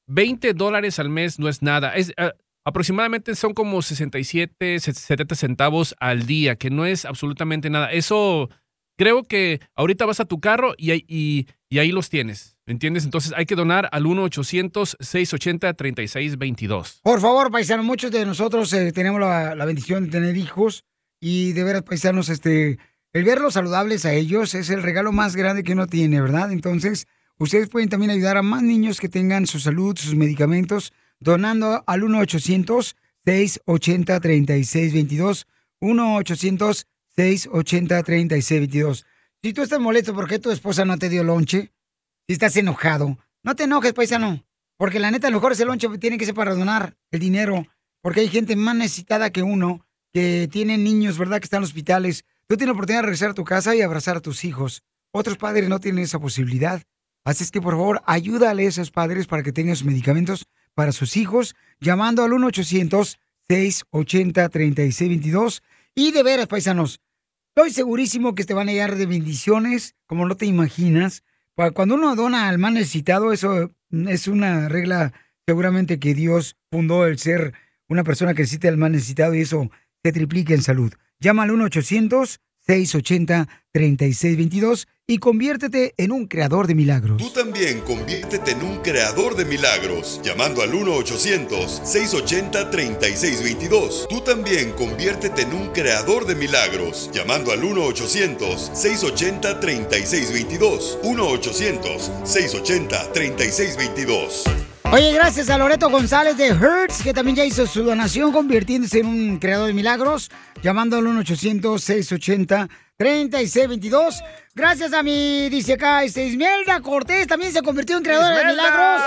20 dólares al mes no es nada. Es, ah, aproximadamente son como 67, 70 centavos al día, que no es absolutamente nada. Eso creo que ahorita vas a tu carro y, ahí- y, ahí los tienes. ¿Me entiendes? Entonces hay que donar al 1-800-680-3622. Por favor, paisanos, muchos de nosotros eh, tenemos la, la bendición de tener hijos y de veras, paisanos, este, el verlos saludables a ellos es el regalo más grande que uno tiene, ¿verdad? Entonces, ustedes pueden también ayudar a más niños que tengan su salud, sus medicamentos, donando al 1-800-680-3622. 1-800-680-3622. Si tú estás molesto porque tu esposa no te dio lonche, si estás enojado, no te enojes, paisano. Porque la neta, a lo mejor ese lonche tiene que ser para donar el dinero. Porque hay gente más necesitada que uno, que tiene niños, ¿verdad? Que están en hospitales. Tú tienes la oportunidad de regresar a tu casa y abrazar a tus hijos. Otros padres no tienen esa posibilidad. Así es que, por favor, ayúdale a esos padres para que tengan sus medicamentos para sus hijos, llamando al 1-800-680-3622. Y de veras, paisanos, estoy segurísimo que te van a llegar de bendiciones, como no te imaginas. Cuando uno dona al más necesitado, eso es una regla seguramente que Dios fundó el ser una persona que necesita al más necesitado y eso se triplica en salud. Llama al 1-800-680-3622 y conviértete en un creador de milagros. Tú también conviértete en un creador de milagros, llamando al 1-800-680-3622. Tú también conviértete en un creador de milagros, llamando al 1-800-680-3622. 1-800-680-3622. Oye, gracias a Loreto González de Hertz, que también ya hizo su donación convirtiéndose en un creador de milagros, llamando al 1-800-680-3622. Gracias a mi, dice acá, este, Ismelda Cortés también se convirtió en creadora de ¡Ismelda! milagros.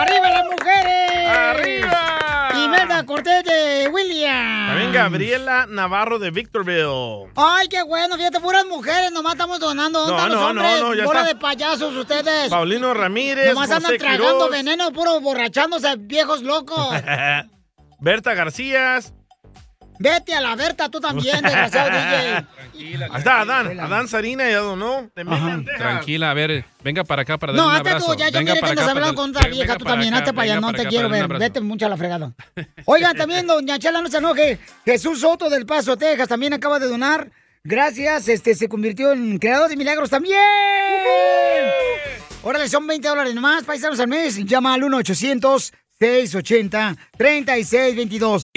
¡Arriba las mujeres! ¡Arriba! Imelda Cortés de. También Gabriela Navarro de Victorville. Ay, qué bueno, fíjate, puras mujeres, nomás estamos donando. ¿Dónde No, están los no, no, hombres? no, ya Bola está. de payasos ustedes. Paulino Ramírez, Nomás andan José tragando Quiroz, veneno, puro borrachándose, viejos locos. Berta García. Vete a la Berta, tú también, desgraciado DJ. Ahí está Adán. Adán Sarina ya donó. Tranquila, a ver, venga para acá para darle No, un hazte abrazo. tú, ya yo venga mire que andas hablando con otra venga vieja, tú también, hazte para allá, no te quiero ver, vete mucho a la fregada. Oigan, también doña Chela no se enoje, Jesús Soto del Paso, Texas, también acaba de donar, gracias, este, se convirtió en creador de milagros también. Órale, son 20 dólares nomás, paisanos al mes. Llama al 1-800-680-3622.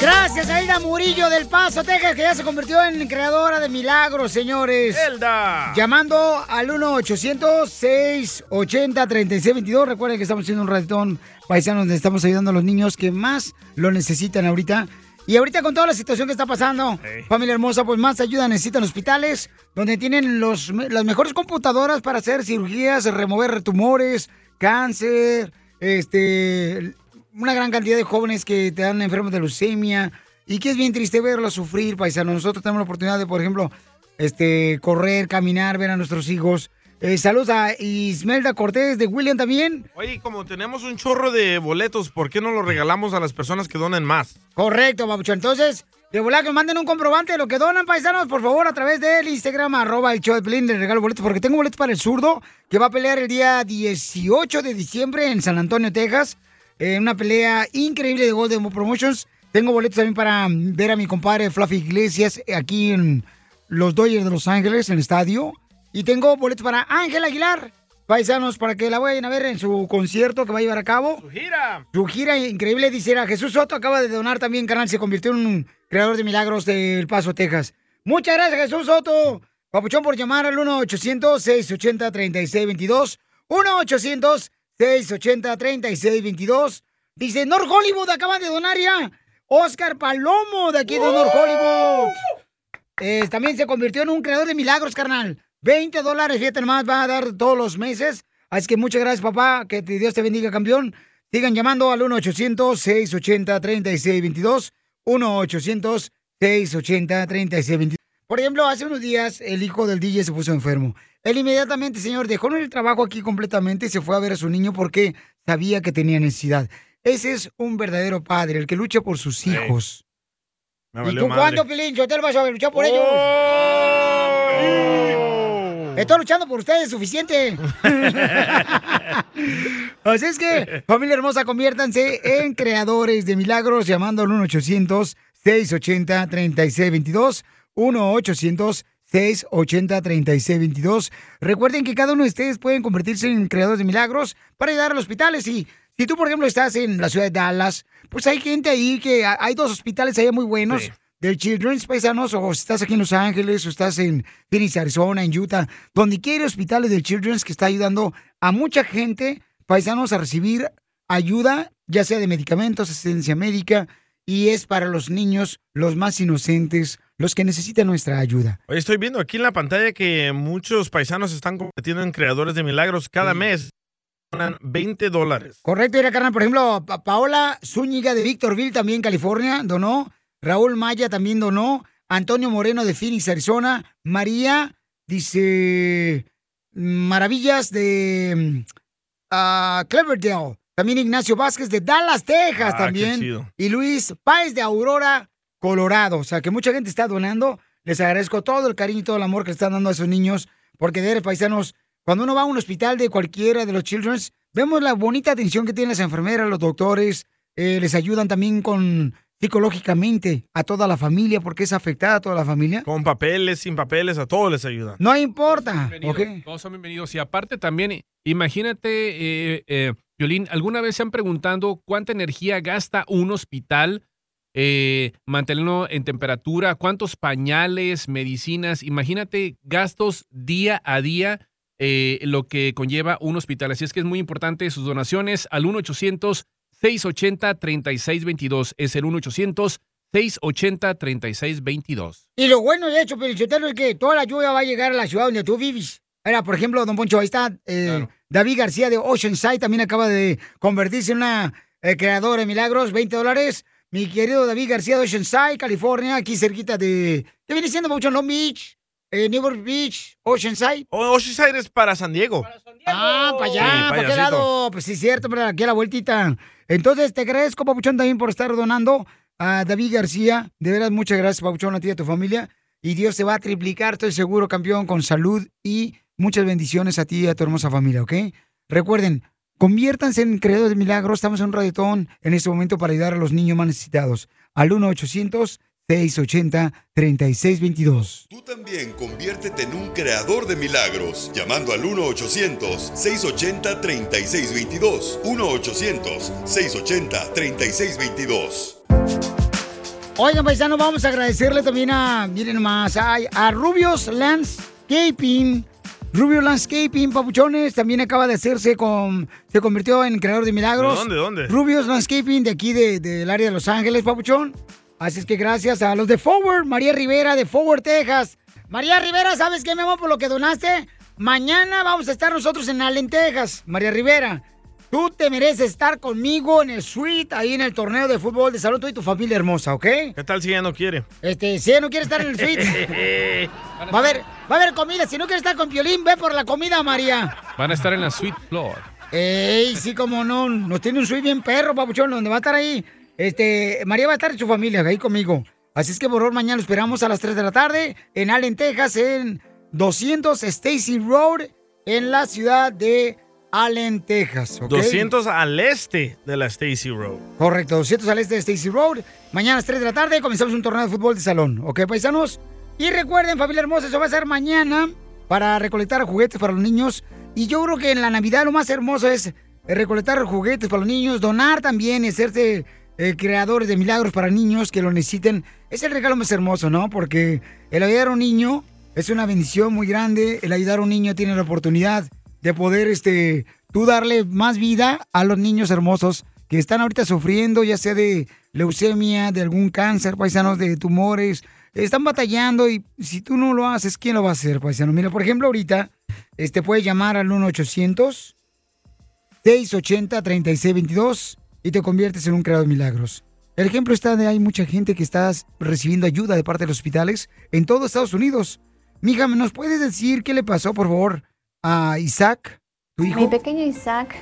Gracias a Hilda Murillo del Paso, Texas, que ya se convirtió en creadora de milagros, señores. Hilda. Llamando al 1-800-680-3622. Recuerden que estamos haciendo un ratón paisano donde estamos ayudando a los niños que más lo necesitan ahorita. Y ahorita con toda la situación que está pasando, familia hermosa, pues más ayuda necesitan hospitales donde tienen los, las mejores computadoras para hacer cirugías, remover tumores, cáncer, este, una gran cantidad de jóvenes que te dan enfermos de leucemia y que es bien triste verlos sufrir, paisano. Nosotros tenemos la oportunidad de, por ejemplo, este, correr, caminar, ver a nuestros hijos. Eh, saludos a Ismelda Cortés de William también. Oye, como tenemos un chorro de boletos, ¿por qué no los regalamos a las personas que donen más? Correcto, babucho. Entonces, de volar que manden un comprobante de lo que donan, paisanos, por favor, a través del Instagram, arroba el show de Pelín, les regalo boletos, porque tengo boletos para el zurdo, que va a pelear el día 18 de diciembre en San Antonio, Texas. Eh, una pelea increíble de Golden Promotions. Tengo boletos también para ver a mi compadre Fluffy Iglesias aquí en los Dodgers de Los Ángeles, en el estadio. Y tengo boletos para Ángel Aguilar, paisanos, para que la vayan a ver en su concierto que va a llevar a cabo. ¡Su gira! Su gira increíble, dice era Jesús Soto acaba de donar también, canal, se convirtió en un creador de milagros del Paso, Texas. Muchas gracias, Jesús Soto. Papuchón por llamar al 1-800-680-3622. 1-800-680-3622. Dice, North Hollywood acaba de donar ya. Oscar Palomo de aquí de North Hollywood. Eh, también se convirtió en un creador de milagros, carnal. 20 dólares, fíjate nomás, va a dar todos los meses. Así que muchas gracias, papá. Que Dios te bendiga, campeón. Sigan llamando al 1-800-680-3622. 1-800-680-3622. Por ejemplo, hace unos días el hijo del DJ se puso enfermo. Él inmediatamente, señor, dejó el trabajo aquí completamente y se fue a ver a su niño porque sabía que tenía necesidad. Ese es un verdadero padre, el que lucha por sus hijos. Me ¿Y tú madre. cuándo, Pilín? Yo te vas a luchar por ellos. Estoy luchando por ustedes, suficiente. Así es que, familia hermosa, conviértanse en creadores de milagros llamando al 1-800-680-3622. 1-800-680-3622. Recuerden que cada uno de ustedes pueden convertirse en creadores de milagros para ayudar a los hospitales. Y si tú, por ejemplo, estás en la ciudad de Dallas, pues hay gente ahí que hay dos hospitales allá muy buenos del Children's Paisanos, o si estás aquí en Los Ángeles, o estás en Phoenix, Arizona, en Utah, donde quiera hospitales del Children's que está ayudando a mucha gente, paisanos, a recibir ayuda, ya sea de medicamentos, asistencia médica, y es para los niños, los más inocentes, los que necesitan nuestra ayuda. Oye, estoy viendo aquí en la pantalla que muchos paisanos están convirtiendo en creadores de milagros cada mes. Donan 20 dólares. Correcto, era carnal. Por ejemplo, Pa- Paola Zúñiga de Victorville, también California, donó. Raúl Maya también donó. Antonio Moreno de Phoenix, Arizona. María dice maravillas de mm, ah, Cleverdale. También Ignacio Vázquez de Dallas, Texas, Ah, también. Y Luis Páez de Aurora, Colorado. O sea, que mucha gente está donando. Les agradezco todo el cariño y todo el amor que le están dando a esos niños. Porque de paisanos, cuando uno va a un hospital de cualquiera de los Children's, vemos la bonita atención que tienen las enfermeras, los doctores. eh, les ayudan también con psicológicamente a toda la familia, porque es afectada a toda la familia. Con papeles, sin papeles, a todos les ayudan. No importa. Bienvenidos, ¿ok? Todos son bienvenidos. Y aparte también, imagínate, eh, eh, Violín, ¿alguna vez se han preguntado cuánta energía gasta un hospital eh, mantenerlo en temperatura, cuántos pañales, medicinas, imagínate gastos día a día, eh, lo que conlleva un hospital. Así es que es muy importante sus donaciones al 1-800-680-3622. Es el 1-800-680-3622. Y lo bueno de hecho, Pelichotelo, es que toda la lluvia va a llegar a la ciudad donde tú vives. Era, por ejemplo, don Poncho, ahí está eh, David García de Oceanside, también acaba de convertirse en una eh, creadora de milagros, 20 dólares. Mi querido David García de Oceanside, California, aquí cerquita de... ¿Qué viene siendo, Poncho? Long Beach, eh, Newport Beach, Oceanside. O- Oceanside es para San Diego. Ah, para allá, Sí, para qué payasito. lado. Pues sí, es cierto, pero aquí a la vueltita. Entonces, te agradezco, Papuchón, también por estar donando a David García. De veras, muchas gracias, Papuchón, a ti y a tu familia. Y Dios te va a triplicar, estoy seguro, campeón, con salud y muchas bendiciones a ti y a tu hermosa familia, ¿ok? Recuerden, conviértanse en creadores de milagros. Estamos en un radiotón en este momento para ayudar a los niños más necesitados. Al 1-800-680-3622. Tú también conviértete en un creador de milagros llamando al 1-800-680-3622. 1-800-680-3622. Oigan, paisanos, vamos a agradecerle también a, miren más, a, a Rubios Landscaping. Rubio Landscaping, papuchones, también acaba de hacerse con, se convirtió en creador de milagros. ¿De dónde, dónde? Rubios Landscaping, de aquí, de- del área de Los Ángeles, papuchón. Así es que gracias a los de Forward, María Rivera de Forward, Texas. María Rivera, ¿sabes qué, mi amor, por lo que donaste? Mañana vamos a estar nosotros en Allen, Texas. María Rivera, tú te mereces estar conmigo en el suite, ahí en el torneo de fútbol de salud, tú y tu familia hermosa, ¿ok? ¿Qué tal si ella no quiere? Este, si ella no quiere estar en el suite. Va a haber, va a haber comida. Si no quiere estar con Piolín, ve por la comida, María. Van a estar en la suite floor. Ey, sí, como no. Nos tiene un suite bien perro, papuchón, donde va a estar ahí. Este, María va a estar en su familia, ahí conmigo. Así es que, por favor, mañana lo esperamos a las 3 de la tarde en Allen, Texas, en 200 Stacy Road, en la ciudad de Allen, Texas. ¿ok? 200 al este de la Stacy Road. Correcto, 200 al este de Stacy Road. Mañana a las 3 de la tarde comenzamos un torneo de fútbol de salón. ¿Ok, paisanos? Y recuerden, familia hermosa, eso va a ser mañana para recolectar juguetes para los niños. Y yo creo que en la Navidad lo más hermoso es recolectar juguetes para los niños, donar también hacerse eh, creadores de milagros para niños que lo necesiten. Es el regalo más hermoso, ¿no? Porque el ayudar a un niño es una bendición muy grande. El ayudar a un niño tiene la oportunidad de poder, este, tú darle más vida a los niños hermosos que están ahorita sufriendo, ya sea de leucemia, de algún cáncer, paisanos, de tumores. Están batallando y si tú no lo haces, ¿quién lo va a hacer, paisano? Mira, por ejemplo, ahorita, este, puedes llamar al 1-800 680-3622 y te conviertes en un creador de milagros. El ejemplo está de hay mucha gente que está recibiendo ayuda de parte de los hospitales en todo Estados Unidos. Mija, ¿nos puedes decir qué le pasó, por favor, a Isaac, tu hijo? Mi pequeño Isaac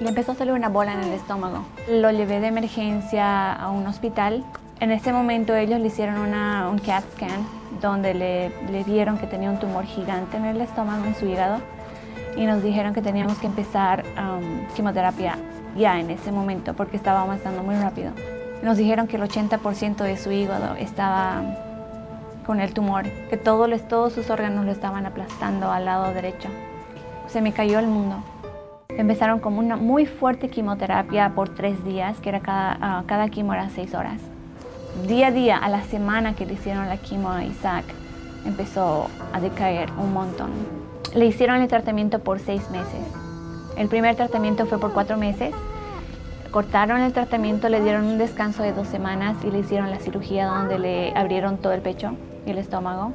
le empezó a salir una bola en el estómago. Lo llevé de emergencia a un hospital. En ese momento ellos le hicieron una, un CAT scan donde le, le vieron que tenía un tumor gigante en el estómago, en su hígado, y nos dijeron que teníamos que empezar um, quimioterapia ya en ese momento porque estaba avanzando muy rápido. Nos dijeron que el 80% de su hígado estaba con el tumor, que todo, les- todos sus órganos lo estaban aplastando al lado derecho. Se me cayó el mundo. Empezaron como una muy fuerte quimioterapia por tres días, que era cada, ah, cada quimio era seis horas. Día a día, a la semana que le hicieron la quimio a Isaac, empezó a decaer un montón. Le hicieron el tratamiento por seis meses. El primer tratamiento fue por cuatro meses. Cortaron el tratamiento, le dieron un descanso de dos semanas y le hicieron la cirugía donde le abrieron todo el pecho y el estómago,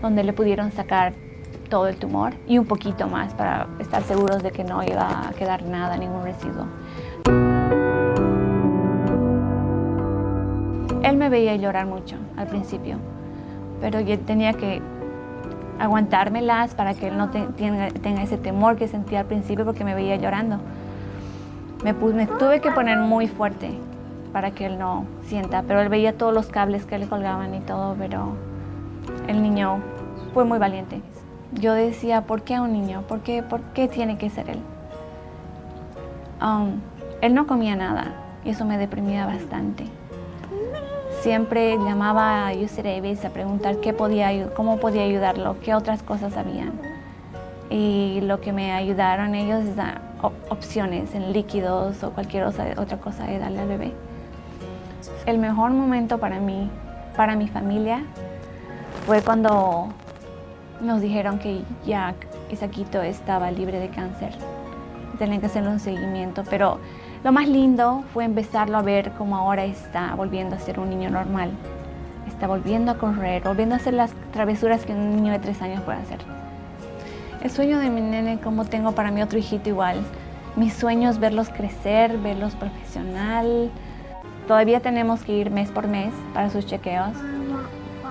donde le pudieron sacar todo el tumor y un poquito más para estar seguros de que no iba a quedar nada, ningún residuo. Él me veía llorar mucho al principio, pero yo tenía que aguantármelas para que él no te- tenga, ese temor que sentía al principio porque me veía llorando. Me, tuve que poner muy fuerte para que él no sienta, pero él veía todos los cables que le colgaban y todo, pero el niño fue muy valiente. Yo decía, ¿por qué un niño? ¿Por qué, por qué tiene que ser él? Um, él no comía nada y eso me deprimía bastante. Siempre llamaba a UC Davis a preguntar qué podía, cómo podía ayudarlo, qué otras cosas habían. Y lo que me ayudaron ellos es op- opciones en líquidos o cualquier otra cosa de darle al bebé. El mejor momento para mí, para mi familia, fue cuando nos dijeron que ya Isaquito estaba libre de cáncer. Tenían que hacerle un seguimiento, pero lo más lindo fue empezarlo a ver como ahora está volviendo a ser un niño normal. Está volviendo a correr, volviendo a hacer las travesuras que un niño de tres años puede hacer. El sueño de mi nene, como tengo para mi otro hijito igual, mis sueños verlos crecer, verlos profesional. Todavía tenemos que ir mes por mes para sus chequeos,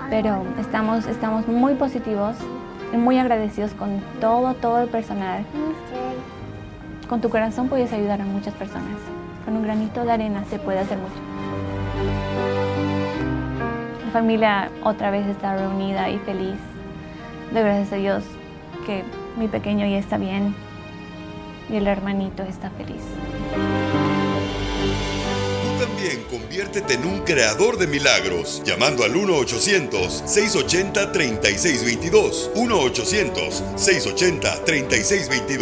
pero estamos, estamos muy positivos y muy agradecidos con todo, todo el personal. Con tu corazón puedes ayudar a muchas personas. Con un granito de arena se puede hacer mucho. La familia otra vez está reunida y feliz. De gracias a Dios que mi pequeño ya está bien y el hermanito está feliz. Tú también conviértete en un creador de milagros llamando al 1-800-680-3622. 1-800-680-3622.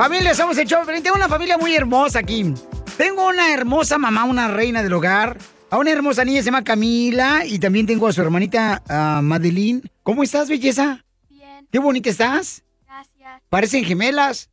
Familia, somos el show. Tengo una familia muy hermosa aquí. Tengo una hermosa mamá, una reina del hogar. A una hermosa niña se llama Camila. Y también tengo a su hermanita ah, Madeline. ¿Cómo estás, belleza? Bien. Qué bonita estás. Gracias. Parecen gemelas.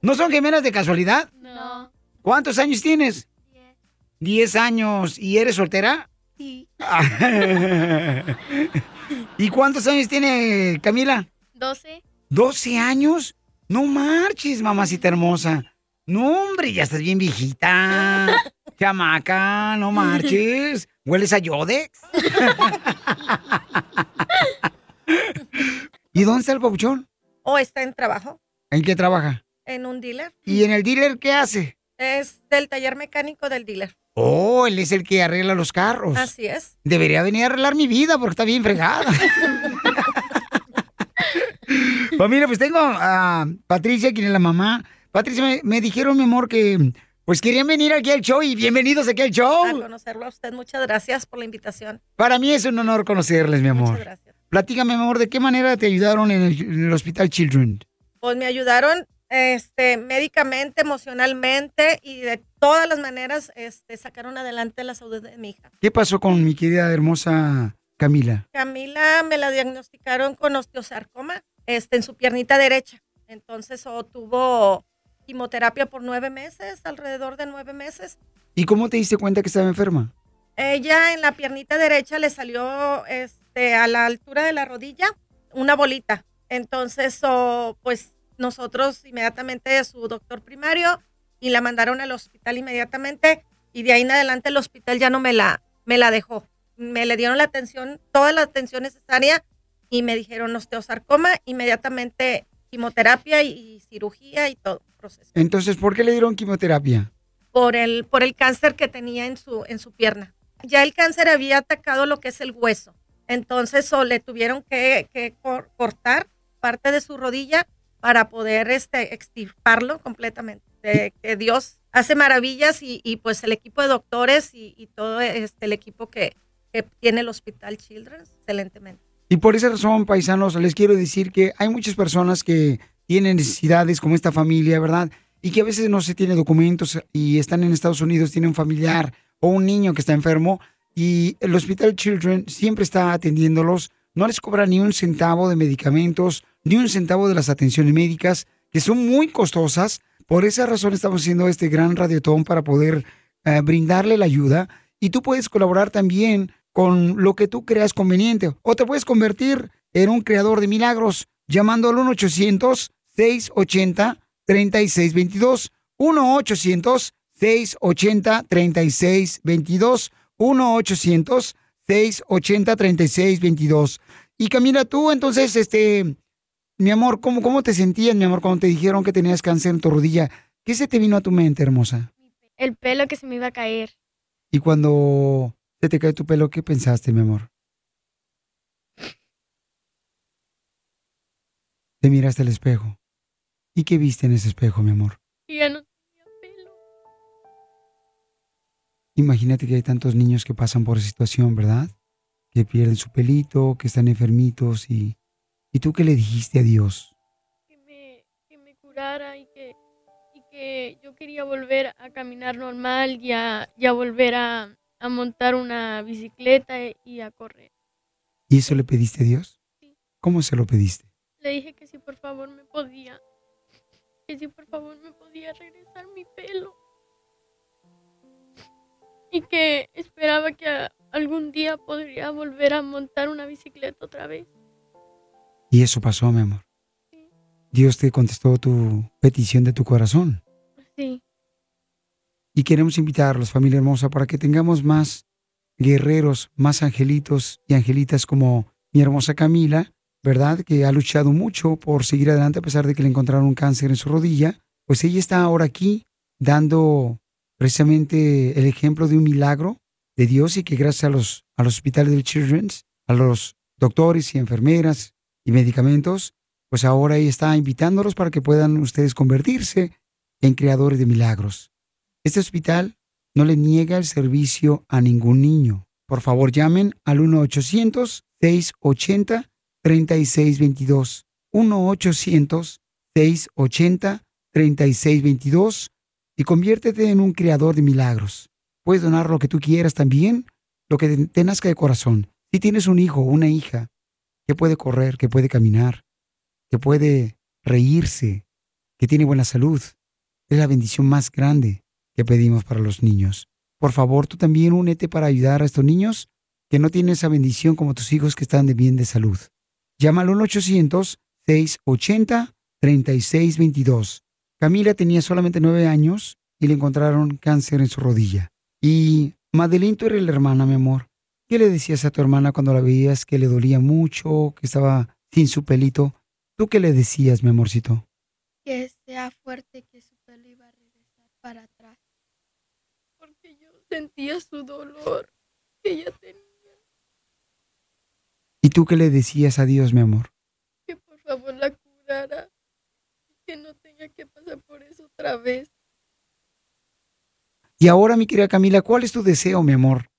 ¿No son gemelas de casualidad? No. ¿Cuántos años tienes? Diez. Diez años. ¿Y eres soltera? Sí. ¿Y cuántos años tiene Camila? Doce. ¿12 años? No marches, mamacita hermosa. No, hombre, ya estás bien viejita. Chamaca, no marches. ¿Hueles a Yodex? ¿Y dónde está el papuchón? O está en trabajo ¿En qué trabaja? en un dealer. ¿Y en el dealer qué hace? Es del taller mecánico del dealer. Oh, él es el que arregla los carros. Así es. Debería venir a arreglar mi vida porque está bien fregada. Familia, pues tengo a Patricia, quien es la mamá. Patricia, me, me dijeron, mi amor, que pues querían venir aquí al show y bienvenidos aquí al A show. conocerlo a usted. Muchas gracias por la invitación. Para mí es un honor conocerles, mi amor. Muchas gracias. Platícame, mi amor, ¿de qué manera te ayudaron en el, en el Hospital Children? Pues me ayudaron este, médicamente, emocionalmente y de todas las maneras este, sacaron adelante la salud de mi hija. ¿Qué pasó con mi querida hermosa Camila? Camila me la diagnosticaron con osteosarcoma este, en su piernita derecha. Entonces o tuvo quimioterapia por nueve meses, alrededor de nueve meses. ¿Y cómo te diste cuenta que estaba enferma? Ella en la piernita derecha le salió este, a la altura de la rodilla una bolita. Entonces, o, pues nosotros inmediatamente su doctor primario y la mandaron al hospital inmediatamente y de ahí en adelante el hospital ya no me la, me la dejó. Me le dieron la atención, toda la atención necesaria y me dijeron osteosarcoma, inmediatamente quimioterapia y, y cirugía y todo proceso. Entonces, ¿por qué le dieron quimioterapia? por el, por el cáncer que tenía en su, en su pierna. Ya el cáncer había atacado lo que es el hueso. Entonces o le tuvieron que, que cor- cortar parte de su rodilla para poder este, extirparlo completamente. De- que Dios hace maravillas y, y, pues el equipo de doctores y, y todo este, el equipo que, que tiene el Hospital Children's, excelentemente. Y por esa razón, paisanos, les quiero decir que hay muchas personas que tienen necesidades como esta familia, ¿verdad? Y que a veces no se tiene documentos y están en Estados Unidos, tienen un familiar o un niño que está enfermo. y el Hospital Children siempre está atendiéndolos. No les cobra ni un centavo de medicamentos, ni un centavo de las atenciones médicas, que son muy costosas. Por esa razón estamos haciendo este gran radiotón para poder eh, brindarle la ayuda. Y tú puedes colaborar también con lo que tú creas conveniente. O te puedes convertir en un creador de milagros llamando al 1-800-680-3622. 1-800-680-3622. 1-800-680-3622. Y Camila, tú entonces, este, mi amor, ¿cómo, ¿cómo te sentías, mi amor, cuando te dijeron que tenías cáncer en tu rodilla? ¿Qué se te vino a tu mente, hermosa? El pelo que se me iba a caer. Y cuando se te cae tu pelo, ¿qué pensaste, mi amor? Te miraste al espejo. ¿Y qué viste en ese espejo, mi amor? Y ya no Imagínate que hay tantos niños que pasan por esa situación, ¿verdad? Que pierden su pelito, que están enfermitos y... ¿Y tú qué le dijiste a Dios? que me, que me curara y que, y que yo quería volver a caminar normal y a, y a volver a, a montar una bicicleta y a correr. ¿Y eso le pediste a Dios? ¿Cómo se lo pediste? Le dije que si por favor me podía, que si por favor me podía regresar mi pelo. Y que esperaba que algún día podría volver a montar una bicicleta otra vez. Y eso pasó, mi amor. Dios te contestó tu petición de tu corazón. Sí, Y queremos invitarlos, familia hermosa, para que tengamos más guerreros, más angelitos y angelitas como mi hermosa Camila, ¿verdad? Que ha luchado mucho por seguir adelante a pesar de que le encontraron un cáncer en su rodilla. Pues ella está ahora aquí dando precisamente el ejemplo de un milagro de Dios y que gracias a los, a los hospitales del Children's, a los doctores y enfermeras y medicamentos, pues ahora ella está invitándolos para que puedan ustedes convertirse en creadores de milagros. Este hospital no le niega el servicio a ningún niño. Por favor, llamen al 1-800-680-3622. 1-800-680-3622 y conviértete en un creador de milagros. Puedes donar lo que tú quieras también, lo que te- te nazca de corazón. Si tienes un hijo o una hija que puede correr, que puede caminar, que puede reírse, que tiene buena salud, es la bendición más grande que pedimos para los niños. Por favor, tú también únete para ayudar a estos niños que no tienen esa bendición como tus hijos que están de bien de salud. Llama al 1-800-680-3622. Camila tenía solamente nueve años y le encontraron cáncer en su rodilla. Y Madeline, tú eres la hermana, mi amor. ¿Qué le decías a tu hermana cuando la veías que le dolía mucho, que estaba sin su pelito? ¿Tú qué le decías, mi amorcito? que sea fuerte, que su pelo iba a regresar para atrás. Sentía su dolor que ella tenía. ¿Y tú qué le decías a Dios, mi amor? Que por favor la curara. Que no tenga que pasar por eso otra vez. Y ahora, mi querida Camila, ¿cuál es tu deseo, mi amor?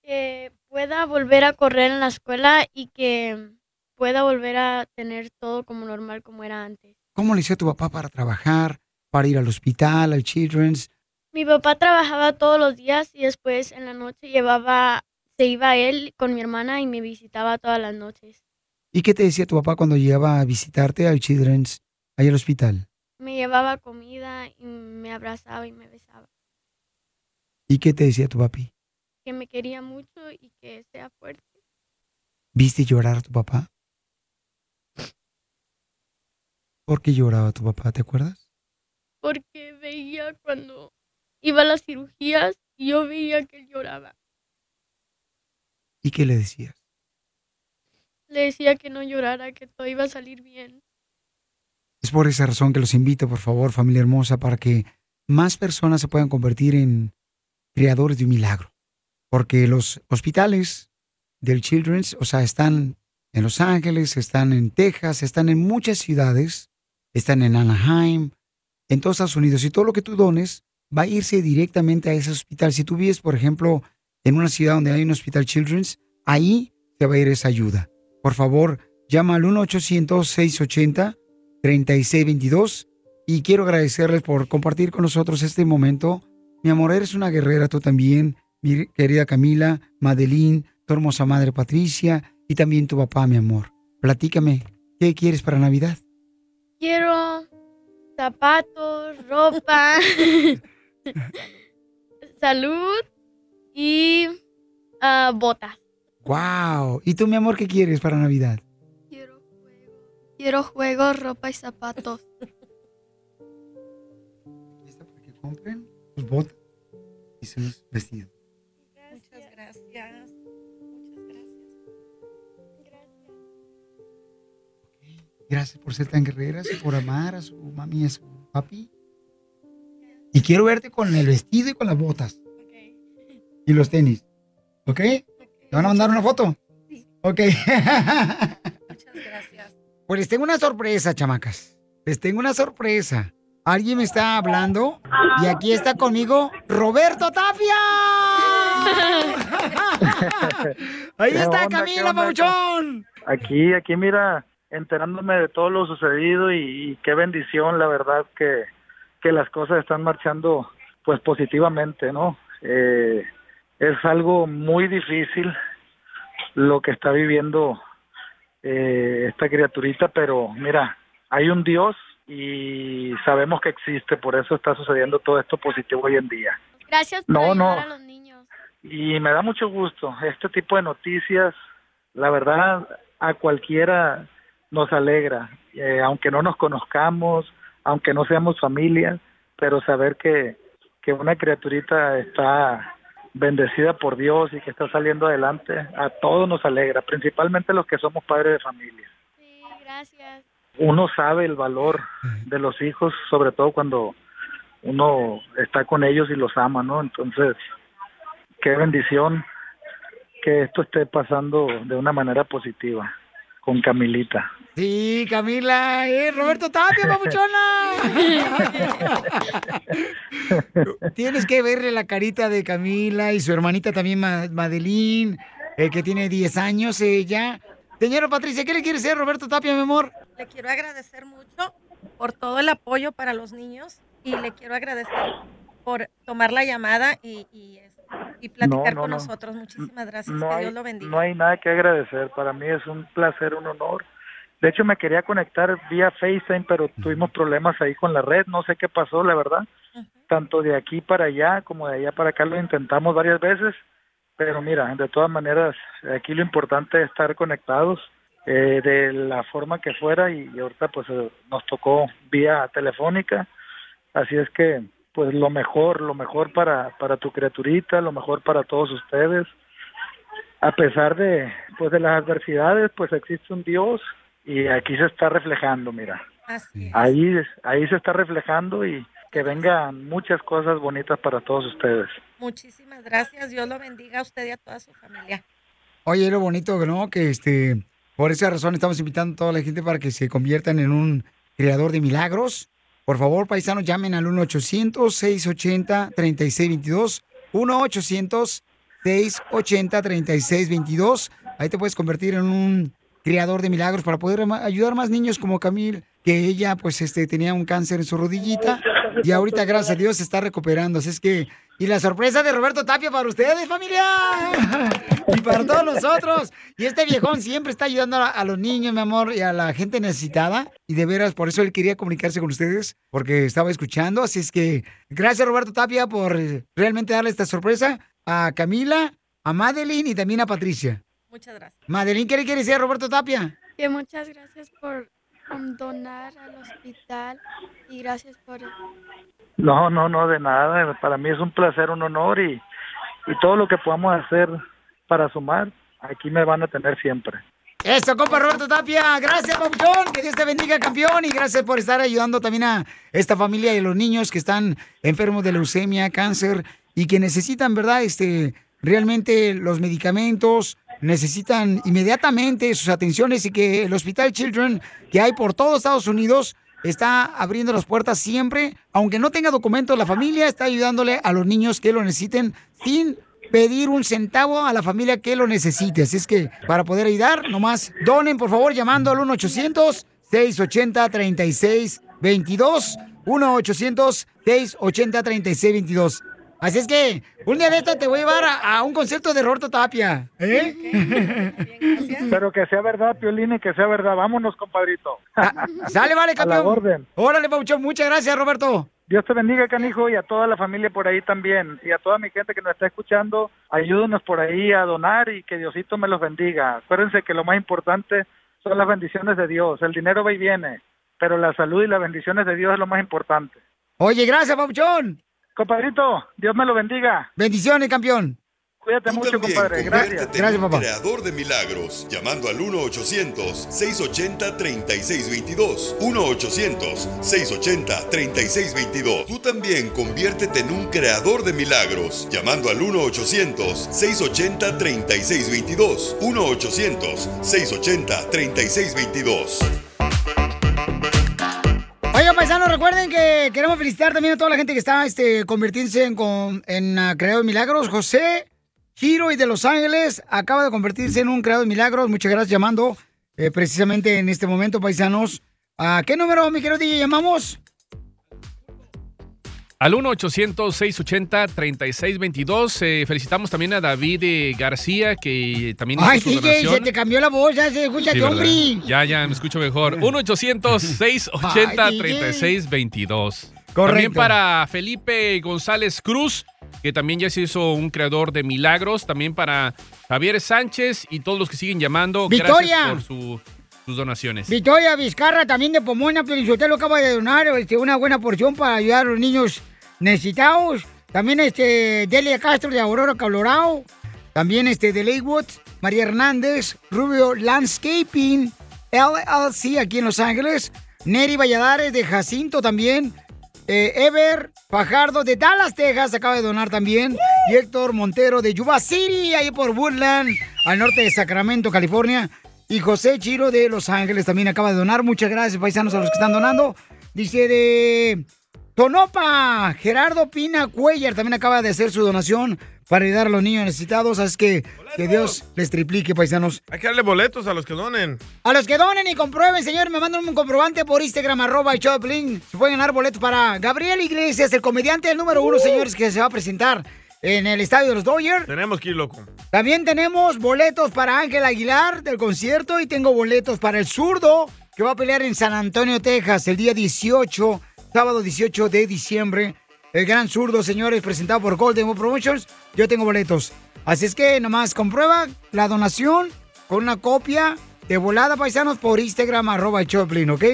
Que pueda volver a correr en la escuela y que pueda volver a tener todo como normal como era antes. ¿Cómo le hacía tu papá para trabajar, para ir al hospital, al Children's? Mi papá trabajaba todos los días y después en la noche llevaba, se iba él con mi hermana y me visitaba todas las noches. ¿Y qué te decía tu papá cuando llegaba a visitarte al Children's, ahí al hospital? Me llevaba comida y me abrazaba y me besaba. ¿Y qué te decía tu papi? Que me quería mucho y que sea fuerte. ¿Viste llorar a tu papá? ¿Por qué lloraba tu papá, te acuerdas? Porque veía cuando iba a las cirugías y yo veía que él lloraba. ¿Y qué le decías? Le decía que no llorara, que todo iba a salir bien. Es por esa razón que los invito, por favor, familia hermosa, para que más personas se puedan convertir en creadores de un milagro. Porque los hospitales del Children's, o sea, están en Los Ángeles, están en Texas, están en muchas ciudades, están en Anaheim, en todos Estados Unidos. Y todo lo que tú dones va a irse directamente a ese hospital. Si tú vives, por ejemplo, en una ciudad donde hay un hospital Children's, ahí te va a ir esa ayuda. Por favor, llama al 1-800-680-3622 y quiero agradecerles por compartir con nosotros este momento. Mi amor, eres una guerrera tú también. mi querida Camila, Madeline, tu hermosa madre Patricia y también tu papá, mi amor. Platícame, ¿qué quieres para Navidad? Quiero zapatos, ropa, salud y ah, botas. ¡Wow! ¿Y tú, mi amor, qué quieres para Navidad? Quiero juegos, ropa y zapatos. compren sus botas y sus vestidos. Muchas gracias. Muchas gracias. Gracias por ser tan guerreras y por amar a su mami y a su papi. Y quiero verte con el vestido y con las botas. Y los tenis. ¿Ok? ¿Te van a mandar una foto? Sí. Ok. Muchas gracias. Pues les tengo una sorpresa, chamacas. Les tengo una sorpresa. Alguien me está hablando y aquí está conmigo Roberto Tapia. Ahí ¿Qué está onda, Camila? Pabuchón. Aquí, aquí, mira, enterándome de todo lo sucedido y, y qué bendición, la verdad, que, que las cosas están marchando pues positivamente, ¿no? Eh, es algo muy difícil lo que está viviendo eh, esta criaturita, pero mira, hay un Dios y sabemos que existe, por eso está sucediendo todo esto positivo hoy en día. Gracias por No, ayudar no. a los niños. Y me da mucho gusto. Este tipo de noticias, la verdad, a cualquiera nos alegra, eh, aunque no nos conozcamos, aunque no seamos familia, pero saber que, que una criaturita está bendecida por Dios y que está saliendo adelante, a todos nos alegra, principalmente los que somos padres de familia. Sí, gracias. Uno sabe el valor de los hijos, sobre todo cuando uno está con ellos y los ama, ¿no? Entonces, qué bendición que esto esté pasando de una manera positiva con Camilita. Sí, Camila, eh, Roberto Tapia, papuchona. Tienes que verle la carita de Camila y su hermanita también, Ma- Madeline, eh, que tiene 10 años ella. Señora Patricia, ¿qué le quiere decir Roberto Tapia, mi amor? Le quiero agradecer mucho por todo el apoyo para los niños y le quiero agradecer por tomar la llamada y, y, es- y platicar No, no, con no. nosotros. Muchísimas gracias. No que hay, Dios lo bendiga. no hay nada que agradecer, para mí es un placer, un honor. De hecho, me quería conectar vía FaceTime, pero tuvimos problemas ahí con la red, no sé qué pasó, la verdad. Tanto de aquí para allá como de allá para acá lo intentamos varias veces, pero mira, de todas maneras, aquí lo importante es estar conectados eh, de la forma que fuera y, y ahorita pues eh, nos tocó vía telefónica, así es que pues lo mejor, lo mejor para, para tu criaturita, lo mejor para todos ustedes a pesar de pues de las adversidades pues existe un Dios y aquí se está reflejando mira Así ahí ahí se está reflejando y que vengan muchas cosas bonitas para todos ustedes Muchísimas gracias. Dios lo bendiga a usted y a toda su familia. Oye, lo bonito, ¿no? Que este, por esa razón estamos invitando a toda la gente para que se conviertan en un creador de milagros. Por favor, paisanos, llamen al 1-800-680-3622. 1-800-680-3622. Ahí te puedes convertir en un creador de milagros para poder ayudar más niños como Camil, que ella pues este tenía un cáncer en su rodillita y ahorita gracias a Dios se está recuperando. Así es que y la sorpresa de Roberto Tapia para ustedes, familia. Y para todos nosotros. Y este viejón siempre está ayudando a, a los niños, mi amor, y a la gente necesitada. Y de veras, por eso él quería comunicarse con ustedes, porque estaba escuchando. Así es que gracias, Roberto Tapia, por realmente darle esta sorpresa a Camila, a Madeline y también a Patricia. Muchas gracias. Madeline, ¿qué le quiere decir a Roberto Tapia? Que muchas gracias por donar al hospital y gracias por no no no de nada para mí es un placer un honor y y todo lo que podamos hacer para sumar aquí me van a tener siempre Eso, compa Roberto Tapia. Gracias, Papuchón. Que Dios te bendiga, campeón. Y gracias por estar ayudando también a esta familia y a los niños que están enfermos de leucemia, cáncer y que necesitan, ¿verdad? Este, realmente los medicamentos, necesitan inmediatamente sus atenciones y que el Hospital Children que hay por todo Estados Unidos está abriendo las puertas siempre, aunque no tenga documentos, la familia está ayudándole a los niños que lo necesiten sin pedir un centavo a la familia que lo necesite. Así es que para poder ayudar, nomás donen, por favor, llamando al 1-800-680-3622. 1-800-680-3622. Así es que un día de esto te voy a llevar a, a un concierto de Roberto Tapia. ¿eh? Pero que sea verdad, Piolín, y que sea verdad. Vámonos, compadrito. Sale, vale, A la campeón. orden. Órale, Pauchón. Muchas gracias, Roberto. Dios te bendiga, canijo, y a toda la familia por ahí también. Y a toda mi gente que nos está escuchando, ayúdenos por ahí a donar y que Diosito me los bendiga. Acuérdense que lo más importante son las bendiciones de Dios. El dinero va y viene, pero la salud y las bendiciones de Dios es lo más importante. Oye, gracias, Pauchón. Compadrito, Dios me lo bendiga. Bendiciones, campeón. Cuídate Tú mucho, también compadre. Gracias. conviértete en un creador de milagros llamando al 1-800-680-3622. 1-800-680-3622. Tú también conviértete en un creador de milagros llamando al 1-800-680-3622. 1-800-680-3622. Paisanos, recuerden que queremos felicitar también a toda la gente que está este, convirtiéndose en, con- en ah, creador de milagros. José Giro y de Los Ángeles acaba de convertirse en un creador de milagros. Muchas gracias llamando eh, precisamente en este momento, paisanos. ¿A qué número, mi querido DJ, llamamos? Al 1-800-680-3622. Eh, felicitamos también a David eh, García, que también hizo Ay, su DJ, donación. se te cambió la voz, ya se escucha Sí, tu ¿verdad? hombre. Ya, ya, me escucho mejor. 1-800-680-3622. Correcto. También para Felipe González Cruz, que también ya se hizo un creador de milagros. También para Javier Sánchez y todos los que siguen llamando. Victoria. Gracias por su- sus donaciones. Victoria Vizcarra, también de Pomona, lo acaba de donar este, una buena porción para ayudar a los niños necesitados. También este, Delia Castro de Aurora, Colorado. También este, de Lakewood, María Hernández, Rubio Landscaping, LLC aquí en Los Ángeles. Neri Valladares de Jacinto también. Eh, Ever Fajardo de Dallas, Texas, acaba de donar también. Y Héctor Montero de Yuba City, ahí por Woodland, al norte de Sacramento, California. Y José Chiro de Los Ángeles también acaba de donar. Muchas gracias, paisanos, a los que están donando. Dice de Tonopa, Gerardo Pina Cuellar también acaba de hacer su donación para ayudar a los niños necesitados. Así que que Dios les triplique, paisanos. Hay que darle boletos a los que donen. A los que donen y comprueben, señor, me mandan un comprobante por Instagram, arroba el Choplin. Se pueden ganar boletos para Gabriel Iglesias, el comediante número uno, señores, que se va a presentar en el estadio de los Dodgers. Tenemos que ir loco. También tenemos boletos para Ángel Aguilar del concierto y tengo boletos para el zurdo que va a pelear en San Antonio, Texas, el día 18, sábado 18 de diciembre. El gran zurdo, señores, presentado por Golden Boy Promotions. Yo tengo boletos. Así es que nomás comprueba la donación con una copia de volada, paisanos, por Instagram, arroba Choplin, ¿ok?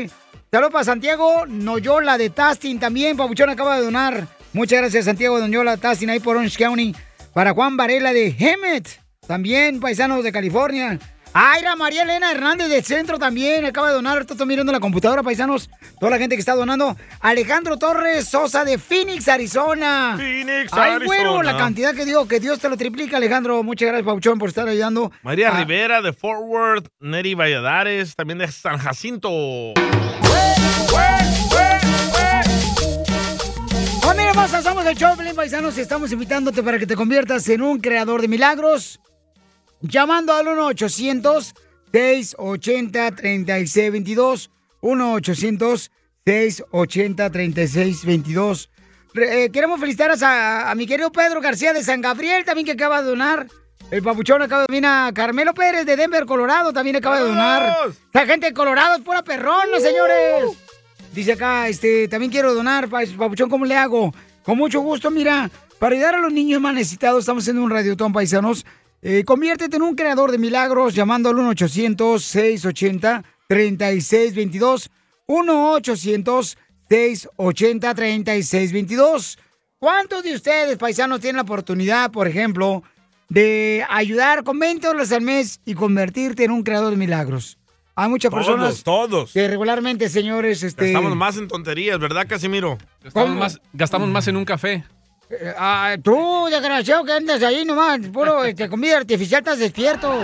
Saludos para Santiago Noyola de Tastin también. Pabuchón acaba de donar. Muchas gracias, Santiago Noyola Tastin, ahí por Orange County. Para Juan Varela de Hemet, también paisanos de California. Aira María Elena Hernández del Centro también acaba de donar. Ahorita estoy mirando la computadora, paisanos. Toda la gente que está donando. Alejandro Torres Sosa de Phoenix, Arizona. Phoenix, Ay, bueno, Arizona. la cantidad que dio. Que Dios te lo triplica, Alejandro. Muchas gracias, Pauchón, por estar ayudando. María Rivera de Fort Worth, Neri Valladares, también de San Jacinto. Familia hermosa, somos el Choplin Paisanos y estamos invitándote para que te conviertas en un creador de milagros. Llamando al 1-800-680-3622. 1-800-680-3622. Re- eh, queremos felicitar a, a mi querido Pedro García de San Gabriel, también que acaba de donar. El papuchón acaba de donar Carmelo Pérez de Denver, Colorado, también acaba de donar. La gente de Colorado es pura perrona, señores. Dice acá, este, también quiero donar, pa- papuchón, ¿cómo le hago? Con mucho gusto, mira, para ayudar a los niños más necesitados, estamos haciendo un radiotón, paisanos. Eh, conviértete en un creador de milagros llamando al 1-800-680-3622. 1-800-680-3622. ¿Cuántos de ustedes, paisanos, tienen la oportunidad, por ejemplo, de ayudar con 20 dólares al mes y convertirte en un creador de milagros? Hay muchas Todos, personas todos. que regularmente, señores, este... Estamos más en tonterías, ¿verdad, Casimiro? Gastamos más, gastamos más en un café. Eh, ah, tú, desgraciado, que andas ahí nomás, puro este, comida artificial, estás despierto.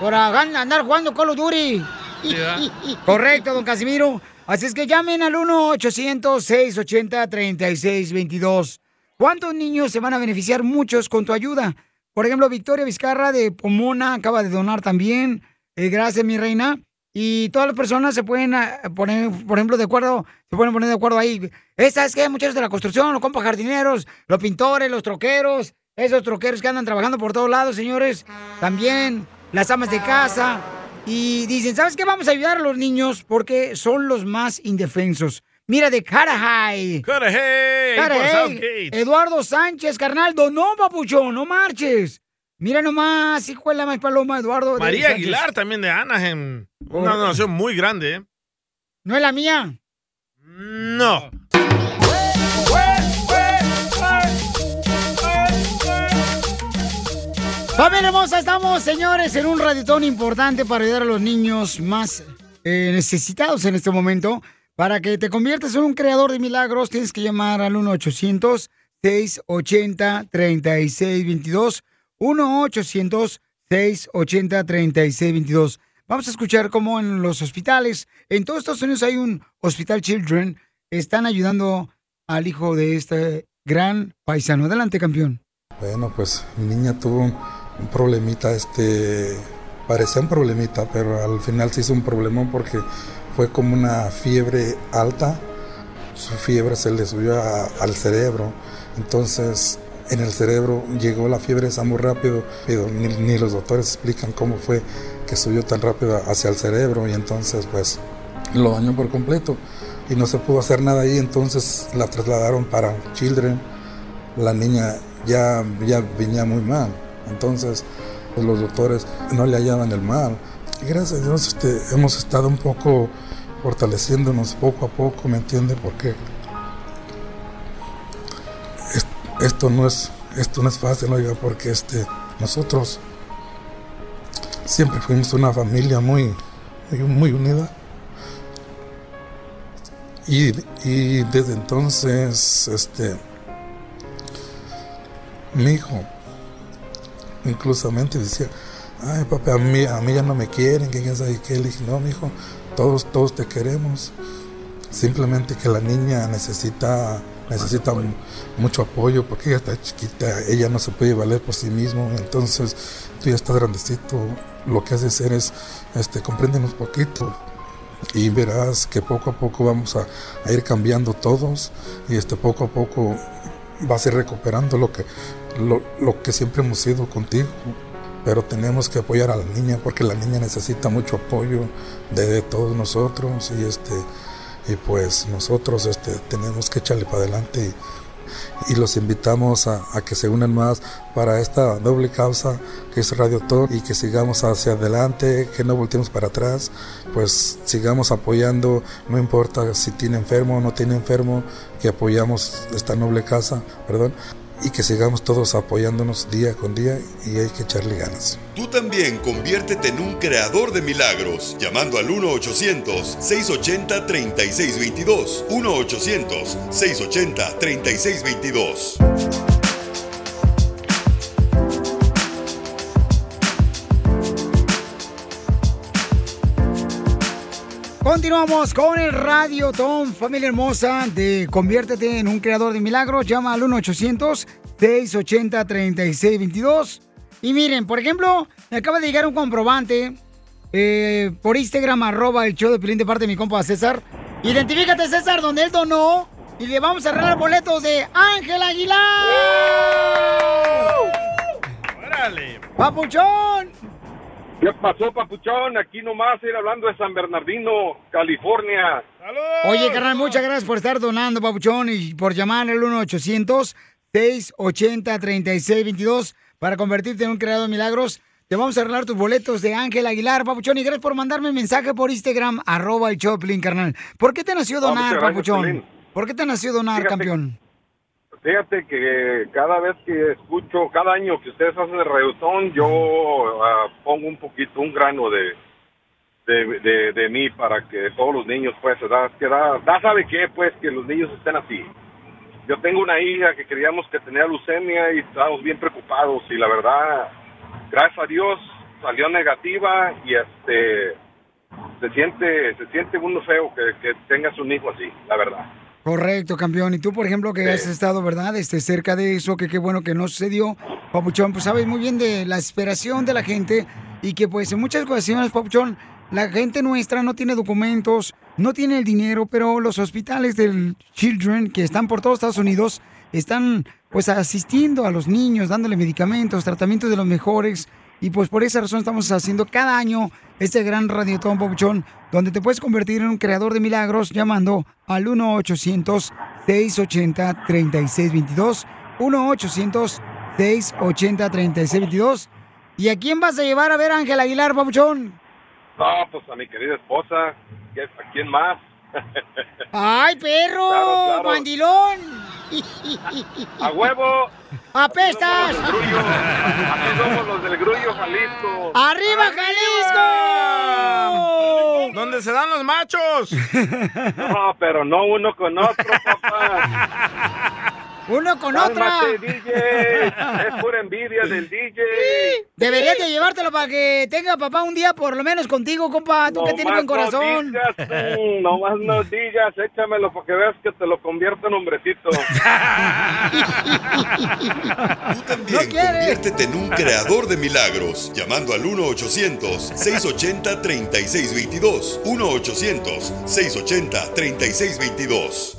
Por andar jugando Call of Duty. Correcto, don Casimiro. Así es que llamen al 1-800-680-3622. ¿Cuántos niños se van a beneficiar? Muchos con tu ayuda. Por ejemplo, Victoria Vizcarra de Pomona acaba de donar también. Eh, gracias, mi reina. Y todas las personas se pueden ah, poner, por ejemplo, de acuerdo, se pueden poner de acuerdo ahí. Esa es que muchachos de la construcción, los compas jardineros, los pintores, los troqueros, esos troqueros que andan trabajando por todos lados, señores. También las amas de casa. Y dicen, ¿sabes qué? Vamos a ayudar a los niños porque son los más indefensos. Mira, de Carajay. Carajay. Eduardo Sánchez, carnal, donó, papuchón, no marches. Mira nomás, hijo de la más paloma, Eduardo. María. Aguilar también de Anaheim. Una donación muy grande, ¿eh? ¿No es la mía? No. Familia hermosa, estamos, señores, en un raditón importante para ayudar a los niños más eh, necesitados en este momento. Para que te conviertas en un creador de milagros, tienes que llamar al 1-800-680-3622. 1-800-680-3622. Vamos a escuchar cómo en los hospitales, en todos Estados Unidos hay un Hospital Children, están ayudando al hijo de este gran paisano. Adelante, campeón. Bueno, pues mi niña tuvo un, problemita, este, parecía un problemita, pero al final se hizo un problemón porque fue como una fiebre alta, su fiebre se le subió al cerebro, entonces en el cerebro llegó la fiebre esa muy rápido, pero ni, los doctores explican cómo fue que subió tan rápido hacia el cerebro y entonces pues lo dañó por completo y no se pudo hacer nada ahí, entonces la trasladaron para Children la niña ya, ya venía muy mal. Entonces, pues, los doctores no le hallaban el mal. Y gracias a Dios este, hemos estado un poco fortaleciéndonos poco a poco, ¿me entiende? Porque esto no es esto no es fácil, oiga, porque este, nosotros siempre fuimos una familia muy, muy, muy unida. Y, y desde entonces, este, mi hijo inclusamente decía, ay papá, a mí, a mí ya no me quieren, que quién sabe qué. Le dije, no, mi hijo, todos, todos te queremos. Simplemente que la niña necesita, necesita mu- mucho apoyo porque ella está chiquita, ella no se puede valer por sí mismo. Entonces, tú ya estás grandecito, lo que has de hacer es, este, compréndenos poquito y verás que poco a poco vamos a, a ir cambiando todos y este poco a poco vas a ir recuperando lo que lo, lo que siempre hemos sido contigo pero tenemos que apoyar a la niña porque la niña necesita mucho apoyo de, de todos nosotros y este y pues nosotros este tenemos que echarle para adelante y, los invitamos a, que se unan más para esta doble causa que es Radio Tor y que sigamos hacia adelante, que no volteemos para atrás, pues sigamos apoyando, no importa si tiene enfermo o no tiene enfermo, que apoyamos esta noble casa, perdón, y que sigamos todos apoyándonos día con día y hay que echarle ganas. Tú también conviértete en un creador de milagros llamando al 1-800-680-3622. 1-800-680-3622. Continuamos con el Radio Tom, familia hermosa, de Conviértete en un creador de milagros. Llama al 1-800-680-3622. Y miren, por ejemplo, me acaba de llegar un comprobante eh, por Instagram, arroba el show de Pilín de parte de mi compa César. Identifícate, César, donde él donó. Y le vamos a arreglar boletos de Ángel Aguilar. ¡Órale! ¡Papuchón! ¿Qué pasó, papuchón? Aquí nomás ir hablando de San Bernardino, California. Oye, carnal, muchas gracias por estar donando, papuchón, y por llamar al 1-800-680-3622 para convertirte en un creador de milagros. Te vamos a arreglar tus boletos de Ángel Aguilar, papuchón, y gracias por mandarme mensaje por Instagram, arroba el Choplin, carnal. ¿Por qué te nació No, donar, gracias, papuchón? ¿Por qué te nació donar, Fíjate- campeón? Fíjate que cada vez que escucho, cada año que ustedes hacen el reggaetón, yo ah, pongo un poquito, un grano de, de, de, de mí para que todos los niños, pues, da, que da, da sabe qué, pues, que los niños estén así. Yo tengo una hija que creíamos que tenía leucemia y estábamos bien preocupados y la verdad, gracias a Dios, salió negativa y este se siente se siente uno feo que, que tengas un hijo así, la verdad. Correcto, campeón. Y tú, por ejemplo, que has estado, ¿verdad? Este, cerca de eso, que qué bueno que no sucedió, Papuchón, pues sabes muy bien de la esperación de la gente y que pues en muchas ocasiones, Papuchón, la gente nuestra no tiene documentos, no tiene el dinero, pero los hospitales del Children que están por todos Estados Unidos están pues asistiendo a los niños, dándole medicamentos, tratamientos de los mejores. Y pues por esa razón estamos haciendo cada año este gran radiotón, Papuchón, donde te puedes convertir en un creador de milagros llamando al 1-800-680-3622. 1-800-680-3622. ¿Y a quién vas a llevar a ver a Ángel Aguilar, Papuchón? No, pues a mi querida esposa. ¿Qué- ¿A quién más? ¡Ay, perro! Claro, claro. ¡Mandilón! ¡A huevo! ¡Apestas! Aquí somos los del Grullo, Jalisco. ¡Arriba, Jalisco! ¿Dónde se dan los machos? No, pero no uno con otro, papá. Uno con otra. DJ. Es pura envidia del DJ. Deberías de llevártelo para que tenga papá un día por lo menos contigo, compa. Tú que tienes buen corazón. No digas, mm, nomás no digas, échamelo para que veas que te lo convierto en hombrecito. Tú también conviértete en un creador de milagros llamando al 1-800-680-3622. 1-800-680-3622.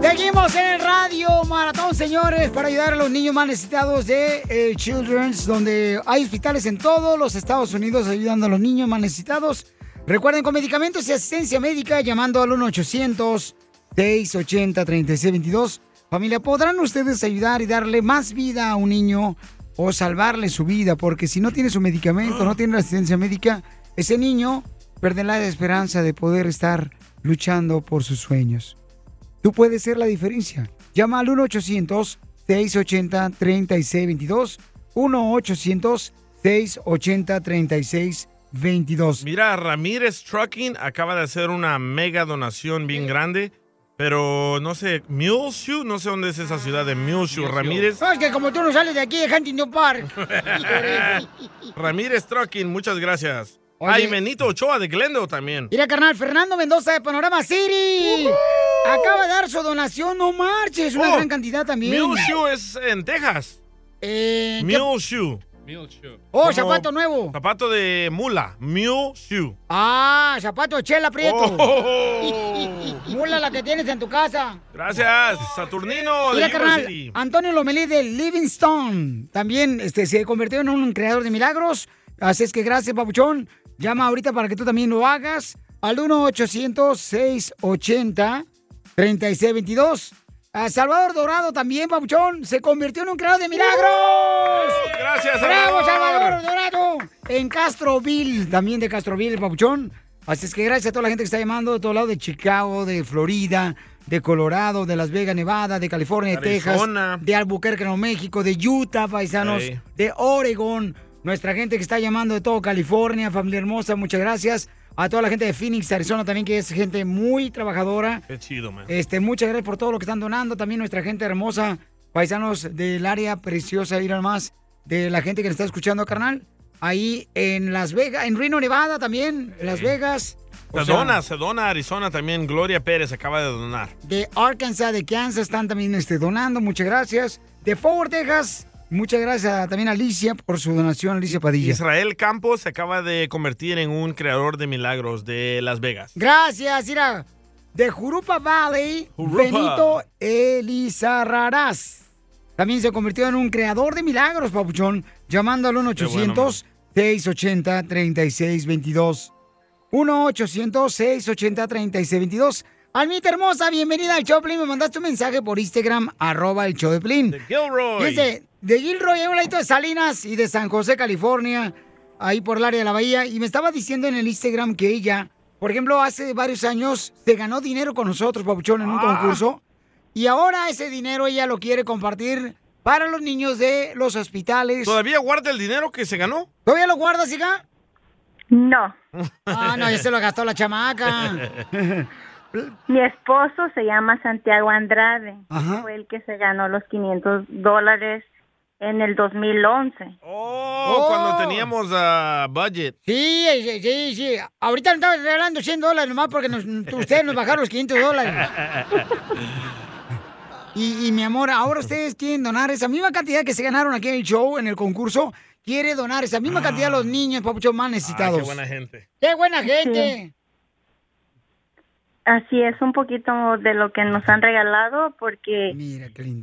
Seguimos en el radio maratón, señores, para ayudar a los niños más necesitados de eh, Children's, donde hay hospitales en todos los Estados Unidos ayudando a los niños más necesitados. Recuerden con medicamentos y asistencia médica llamando al 1-800-680-3622. Familia, ¿podrán ustedes ayudar y darle más vida a un niño o salvarle su vida? Porque si no tiene su medicamento, no tiene la asistencia médica, ese niño perderá la esperanza de poder estar luchando por sus sueños. Tú puedes ser la diferencia. Llama al 1-800-680-3622. 1-800-680-3622. Mira, Ramírez Trucking acaba de hacer una mega donación bien grande, pero no sé, Muleshoe, no sé dónde es esa ciudad de Muleshoe, Ramírez. No, es que como tú no sales de aquí de Huntington Park. Ramírez Trucking, muchas gracias. Oye. Ay, Benito Ochoa de Glendale también. Mira, carnal, Fernando Mendoza de Panorama City. Acaba de dar su donación, no marches, una Oh, gran cantidad también. Muleshoe es en Texas. Eh, ¿qué- Muleshoe. Oh, zapato nuevo. Zapato de mula, Muleshoe. Ah, zapato de chela prieto. Oh. Mula la que tienes en tu casa. Gracias, Saturnino de Mira, carnal, City. Antonio Lomelí de Livingstone también este, se convirtió en un creador de milagros. Así es que gracias, papuchón. Llama ahorita para que tú también lo hagas al 1-800-680-3622. A Salvador Dorado también, papuchón, se convirtió en un creador de milagros. Gracias, ¡Bravo, Salvador! Salvador Dorado! En Castroville, también de Castroville, papuchón. Así es que gracias a toda la gente que está llamando de todo lado de Chicago, de Florida, de Colorado, de Las Vegas, Nevada, de California, de. Texas, de Albuquerque, Nuevo México, de Utah, paisanos, de Oregon, nuestra gente que está llamando de todo California, familia hermosa, muchas gracias. A toda la gente de Phoenix, Arizona también, que es gente muy trabajadora. Qué chido, man. Este, muchas gracias por todo lo que están donando. También nuestra gente hermosa, paisanos del área preciosa, ir más, de la gente que nos está escuchando, carnal. Ahí en Las Vegas, en Reno, Nevada también, Las Vegas. O Se sea, dona, se dona Arizona también. Gloria Pérez acaba de donar. De Arkansas, de Kansas, están también este, donando. Muchas gracias. De Fort Worth, Texas, muchas gracias también a Alicia por su donación, Alicia Padilla. Israel Campos se acaba de convertir en un creador de milagros de Las Vegas. Gracias, mira. De Jurupa Valley, Jurupa. Benito Elizarrarás. También se convirtió en un creador de milagros, papuchón, llamando al 1-800-680-3622. 1-800-680-3622. Almita hermosa, bienvenida al Choplin. Me mandaste un mensaje por Instagram, arroba el show de Plin. Dice, de Gilroy, hay un ladito de Salinas y de San José, California, ahí por el área de la bahía. Y me estaba diciendo en el Instagram que ella, por ejemplo, hace varios años se ganó dinero con nosotros, Papuchón, en un Ah. concurso. Y ahora ese dinero ella lo quiere compartir para los niños de los hospitales. ¿Todavía guarda el dinero que se ganó? ¿Todavía lo guardas, hija? No. Ah, no, ya se lo gastó la chamaca. Mi esposo se llama Santiago Andrade. Ajá. Fue el que se ganó los 500 dólares en el 2011. Oh, cuando teníamos ah, budget. Sí, sí, sí, sí. Ahorita nos estamos regalando 100 dólares nomás porque nos- ustedes nos bajaron los 500 dólares. Y, y, mi amor, ahora ustedes quieren donar esa misma cantidad que se ganaron aquí en el show, en el concurso. quiere donar esa misma cantidad a los niños, papuchón, más necesitados. Ah, qué buena gente. ¡Qué buena gente! Así es, un poquito de lo que nos han regalado porque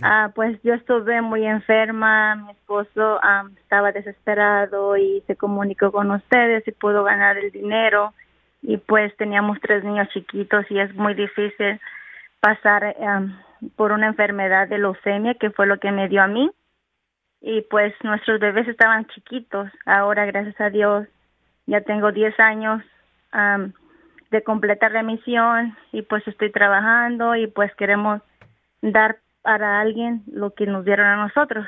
ah, pues yo estuve muy enferma, mi esposo ah, estaba desesperado y se comunicó con ustedes y pudo ganar el dinero. Y pues teníamos tres niños chiquitos y es muy difícil pasar ah, por una enfermedad de leucemia que fue lo que me dio a mí. Y pues nuestros bebés estaban chiquitos, ahora gracias a Dios ya tengo 10 años am, de completa remisión y pues estoy trabajando y pues queremos dar para alguien lo que nos dieron a nosotros.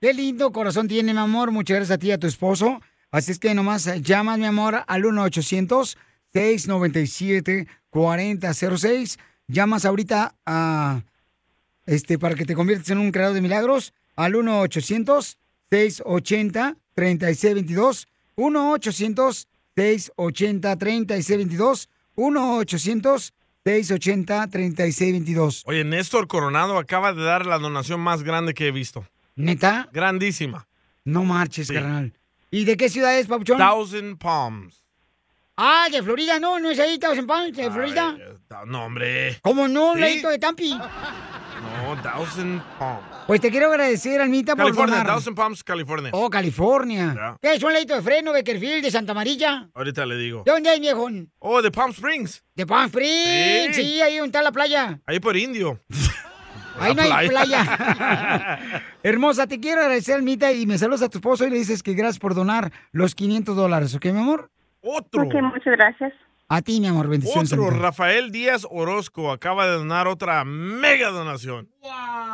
Qué lindo corazón tiene, mi amor. Muchas gracias a ti y a tu esposo. Así es que nomás llamas, mi amor, al 1-800-697-4006. Llamas ahorita a este para que te conviertas en un creador de milagros al 1-800-680-3622. 1-800-680-3622. 1-800-680-3622. Oye, Néstor Coronado acaba de dar la donación más grande que he visto. ¿Neta? Grandísima. No marches, carnal. ¿Y de qué ciudad es, Papuchón? Thousand Palms. Ah, de Florida, no, no es ahí, Thousand Palms, de Florida. No, hombre. ¿Cómo no? ¿Sí? Ladito de Tampi. No, Thousand Palms. Pues te quiero agradecer, Almita, por California, donar. Thousand Palms, California. Oh, California. Ya. ¿Qué es un ladito de freno, Beckerfield, de Santa Amarilla? Ahorita le digo. ¿De dónde es, viejo? Oh, de Palm Springs. De Palm Springs, sí, Sí. ahí donde está la playa. Ahí por Indio. Ahí no hay playa. Hermosa, te quiero agradecer, Almita, y me saludas a tu esposo y le dices que gracias por donar los 500 dólares, ¿ok, mi amor? Otro. Ok, muchas gracias. A ti, mi amor, bendiciones. Otro. Rafael Díaz Orozco acaba de donar otra mega donación.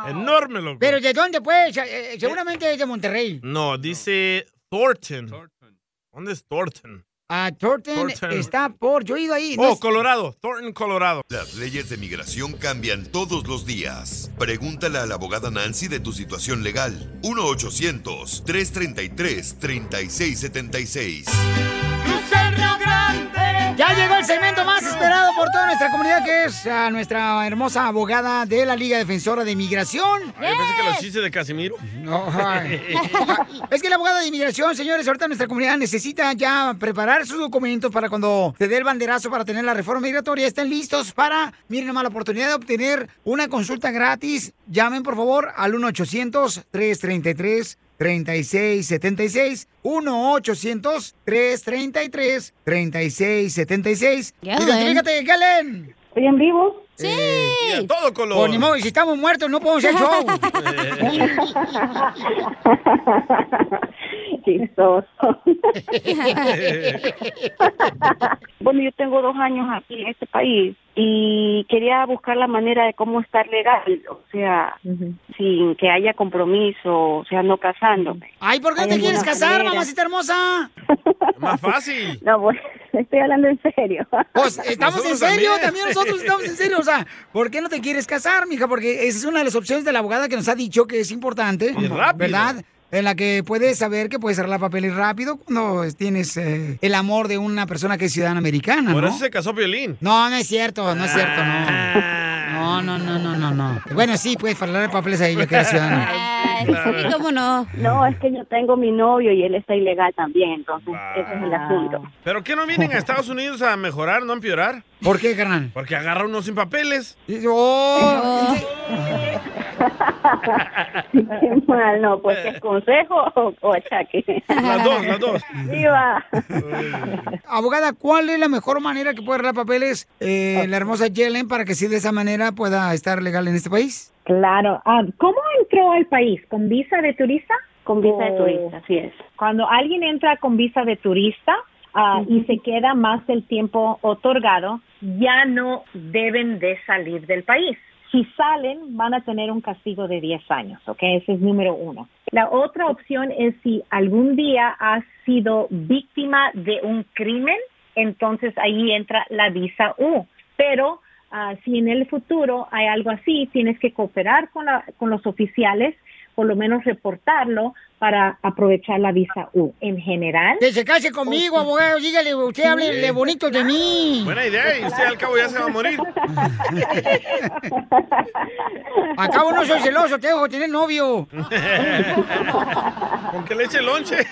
Enorme, loco. Pero ¿de dónde, pues? Eh, eh, seguramente es de Monterrey. No, dice Thornton. ¿Dónde es Thornton? Ah, Thornton, Thornton. está por... Yo he ido ahí. ¿no Oh, es- Colorado. Thornton, Colorado. Las leyes de migración cambian todos los días. Pregúntale a la abogada Nancy de tu situación legal. 1-800-333-3676. Ya llegó el segmento más esperado por toda nuestra comunidad, que es a nuestra hermosa abogada de la Liga Defensora de Inmigración. Ay, pensé que los chistes de Casimiro. No. Es que la abogada de inmigración, señores, ahorita nuestra comunidad necesita ya preparar sus documentos para cuando se dé el banderazo para tener la reforma migratoria. Estén listos para, miren nomás, la oportunidad de obtener una consulta gratis. Llamen, por favor, al 1-800-333-3676. 1-800-333-3676. Galen. Identifícate, Galen. ¿Estoy en vivo? Sí. Y a todo color. Pues ni modo, y si estamos muertos, no podemos hacer show. Chistoso. bueno, yo tengo dos años aquí en este país y quería buscar la manera de cómo estar legal, o sea, sin que haya compromiso, o sea, no casándome. Ay, ¿por qué no ¿Hay te quieres casar, manera? mamacita hermosa? Más fácil. No, pues, estoy hablando en serio. Pues estamos en serio, también. también. nosotros estamos en serio. ¿Por qué no te quieres casar, mija? Porque esa es una de las opciones de la abogada que nos ha dicho que es importante. ¿verdad? En la que puedes saber que puedes arreglar papeles rápido cuando tienes eh, el amor de una persona que es ciudadana americana, Por ¿no? eso se casó Violín. No, no es cierto, no es cierto, no. No, no, no, no, no, no. Bueno, sí, puedes arreglar papeles a ella que era ciudadana. sí, cómo no. No, es que yo tengo mi novio y él está ilegal también, entonces ese es el asunto. ¿Pero qué no vienen a Estados Unidos a mejorar, no a empeorar? ¿Por qué, carnal? Porque agarra uno sin papeles. Oh. Qué mal, no, pues ¿es consejo o, o achaque. Las dos, las dos. Viva. Abogada, ¿cuál es la mejor manera que puede arreglar papeles eh, la hermosa Yellen para que sí de esa manera pueda estar legal en este país? Claro. Ah, ¿Cómo entró al país? ¿Con visa de turista? Con visa de O- turista, así es. Cuando alguien entra con visa de turista ah, y se queda más del tiempo otorgado, ya no deben de salir del país. Si salen, van a tener un castigo de 10 años, ¿ok? Ese es número uno. La otra opción es si algún día has sido víctima de un crimen, entonces ahí entra la visa U. Pero ah, si en el futuro hay algo así, tienes que cooperar con, la- con los oficiales por lo menos reportarlo para aprovechar la visa U. En general. Que se case conmigo, abogado. Dígale, usted hable bonito de mí. Buena idea, y usted al cabo ya se va a morir. Acabo no soy celoso, tengo que tener novio. Con que le eche lonche.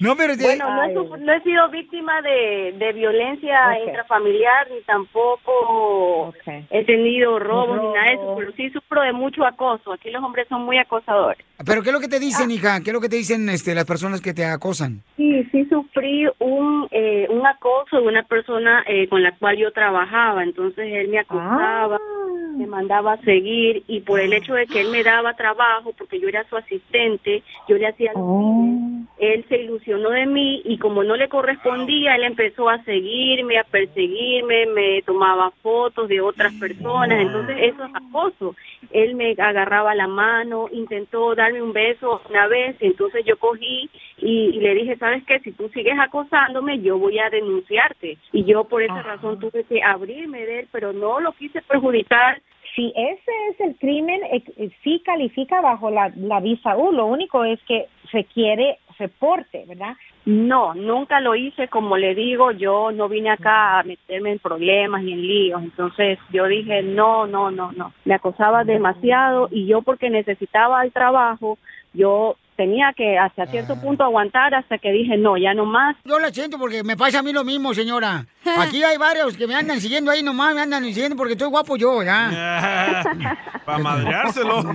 No, pero Bueno, no he, no he sido víctima de, de violencia Ok. intrafamiliar ni tampoco he tenido robos ni nada de eso, pero sí sufro de mucho acoso. Aquí los hombres son muy acosadores. ¿Pero qué es lo que te Ah. dicen, hija? ¿Qué es lo que te dicen este, las personas que te acosan? Sí, sí sufrí un, eh, un acoso de una persona eh, con la cual yo trabajaba. Entonces él me acosaba, me mandaba a seguir y por el hecho de que él me daba trabajo, porque yo era su asistente, yo le hacía biles, él se de mí y como no le correspondía, él empezó a seguirme, a perseguirme, me tomaba fotos de otras personas. Entonces eso es acoso. Él me agarraba la mano, intentó darme un beso una vez, entonces yo cogí y, y le dije, ¿sabes qué? Si tú sigues acosándome, yo voy a denunciarte. Y yo por esa razón tuve que abrirme de él, pero no lo quise perjudicar. Si ese es el crimen, eh, eh, sí califica bajo la, la visa U. Lo único es que requiere reporte, ¿verdad? No, nunca lo hice, como le digo, yo no vine acá a meterme en problemas ni en líos, entonces yo dije, no, no, no, no, me acosaba demasiado y yo porque necesitaba el trabajo, yo tenía que hasta cierto punto aguantar hasta que dije, no, ya no más. Yo la siento porque me pasa a mí lo mismo, señora. Aquí hay varios que me andan siguiendo ahí nomás, me andan siguiendo porque estoy guapo yo, ¿ya? Para madreárselo.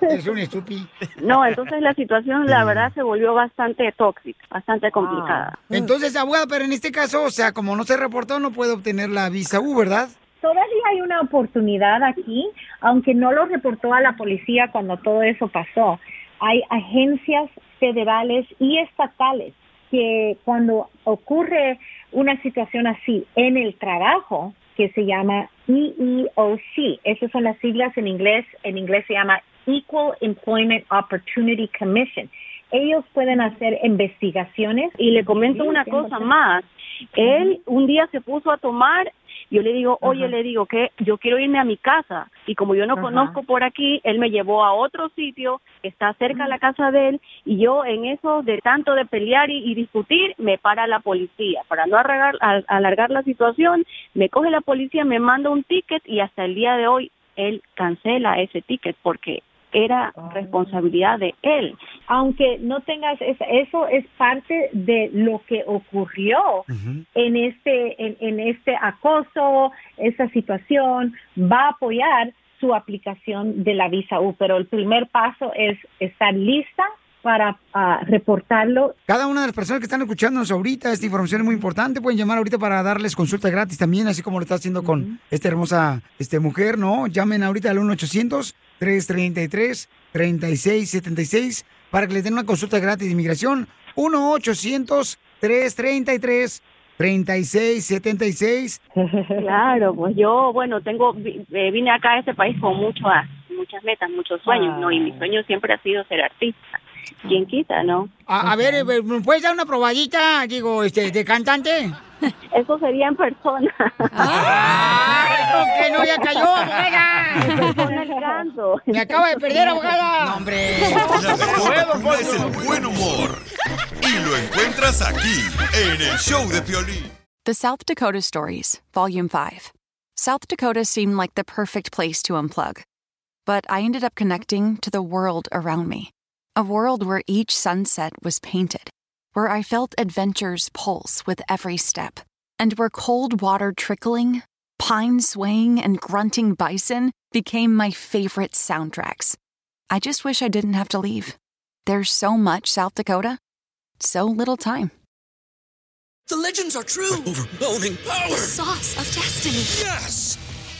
Es un estúpido. No, entonces la situación la verdad se volvió bastante tóxica, bastante complicada. Entonces, abogada, pero en este caso, o sea, como no se reportó, no puede obtener la visa U, ¿verdad? Todavía hay una oportunidad aquí, aunque no lo reportó a la policía cuando todo eso pasó. Hay agencias federales y estatales que cuando ocurre una situación así en el trabajo, que se llama EEOC, esas son las siglas en inglés, en inglés se llama Equal Employment Opportunity Commission. Ellos pueden hacer investigaciones. Y le comento una cosa más. Él un día se puso a tomar, yo le digo, oye, le digo que yo quiero irme a mi casa. Y como yo no Ajá. conozco por aquí, él me llevó a otro sitio que está cerca de la casa de él. Y yo en eso de tanto de pelear y, y discutir, me para la policía. Para no alargar, a- alargar la situación, me coge la policía, me manda un ticket y hasta el día de hoy él cancela ese ticket porque era responsabilidad de él. aunque no tengas esa- eso es parte de lo que ocurrió en este en, en este acoso esa situación. Va a apoyar su aplicación de la visa U pero el primer paso es estar lista para ah, reportarlo Cada una de las personas que están escuchándonos ahorita, esta información es muy importante. Pueden llamar ahorita para darles consulta gratis también, así como lo está haciendo con esta hermosa este, mujer, ¿no? Llamen ahorita al 1-800-333-3676 para que les den una consulta gratis de inmigración. 1-800-333-3676. Claro, pues yo, bueno, tengo, eh, vine acá a este país con muchas, muchas metas, muchos sueños, ¿no? Y mi sueño siempre ha sido ser artista. ¿Quién quita, no? A, a ver, eh, ¿me puedes dar una probadita, digo, este, de cantante? Eso sería en persona. ¡Ay, no, que no, ya cayó, abogada! Me acaba de perder, abogada. No, hombre. Es el buen humor. Y lo encuentras aquí, en el show de Piolín. The South Dakota Stories, Volume 5. South Dakota seemed like the perfect place to unplug. But I ended up connecting to the world around me. A world where each sunset was painted, where I felt adventure's pulse with every step, and where cold water trickling, pine swaying, and grunting bison became my favorite soundtracks. I just wish I didn't have to leave. There's so much South Dakota, so little time. The legends are true. overwhelming power! Sauce of destiny. Yes!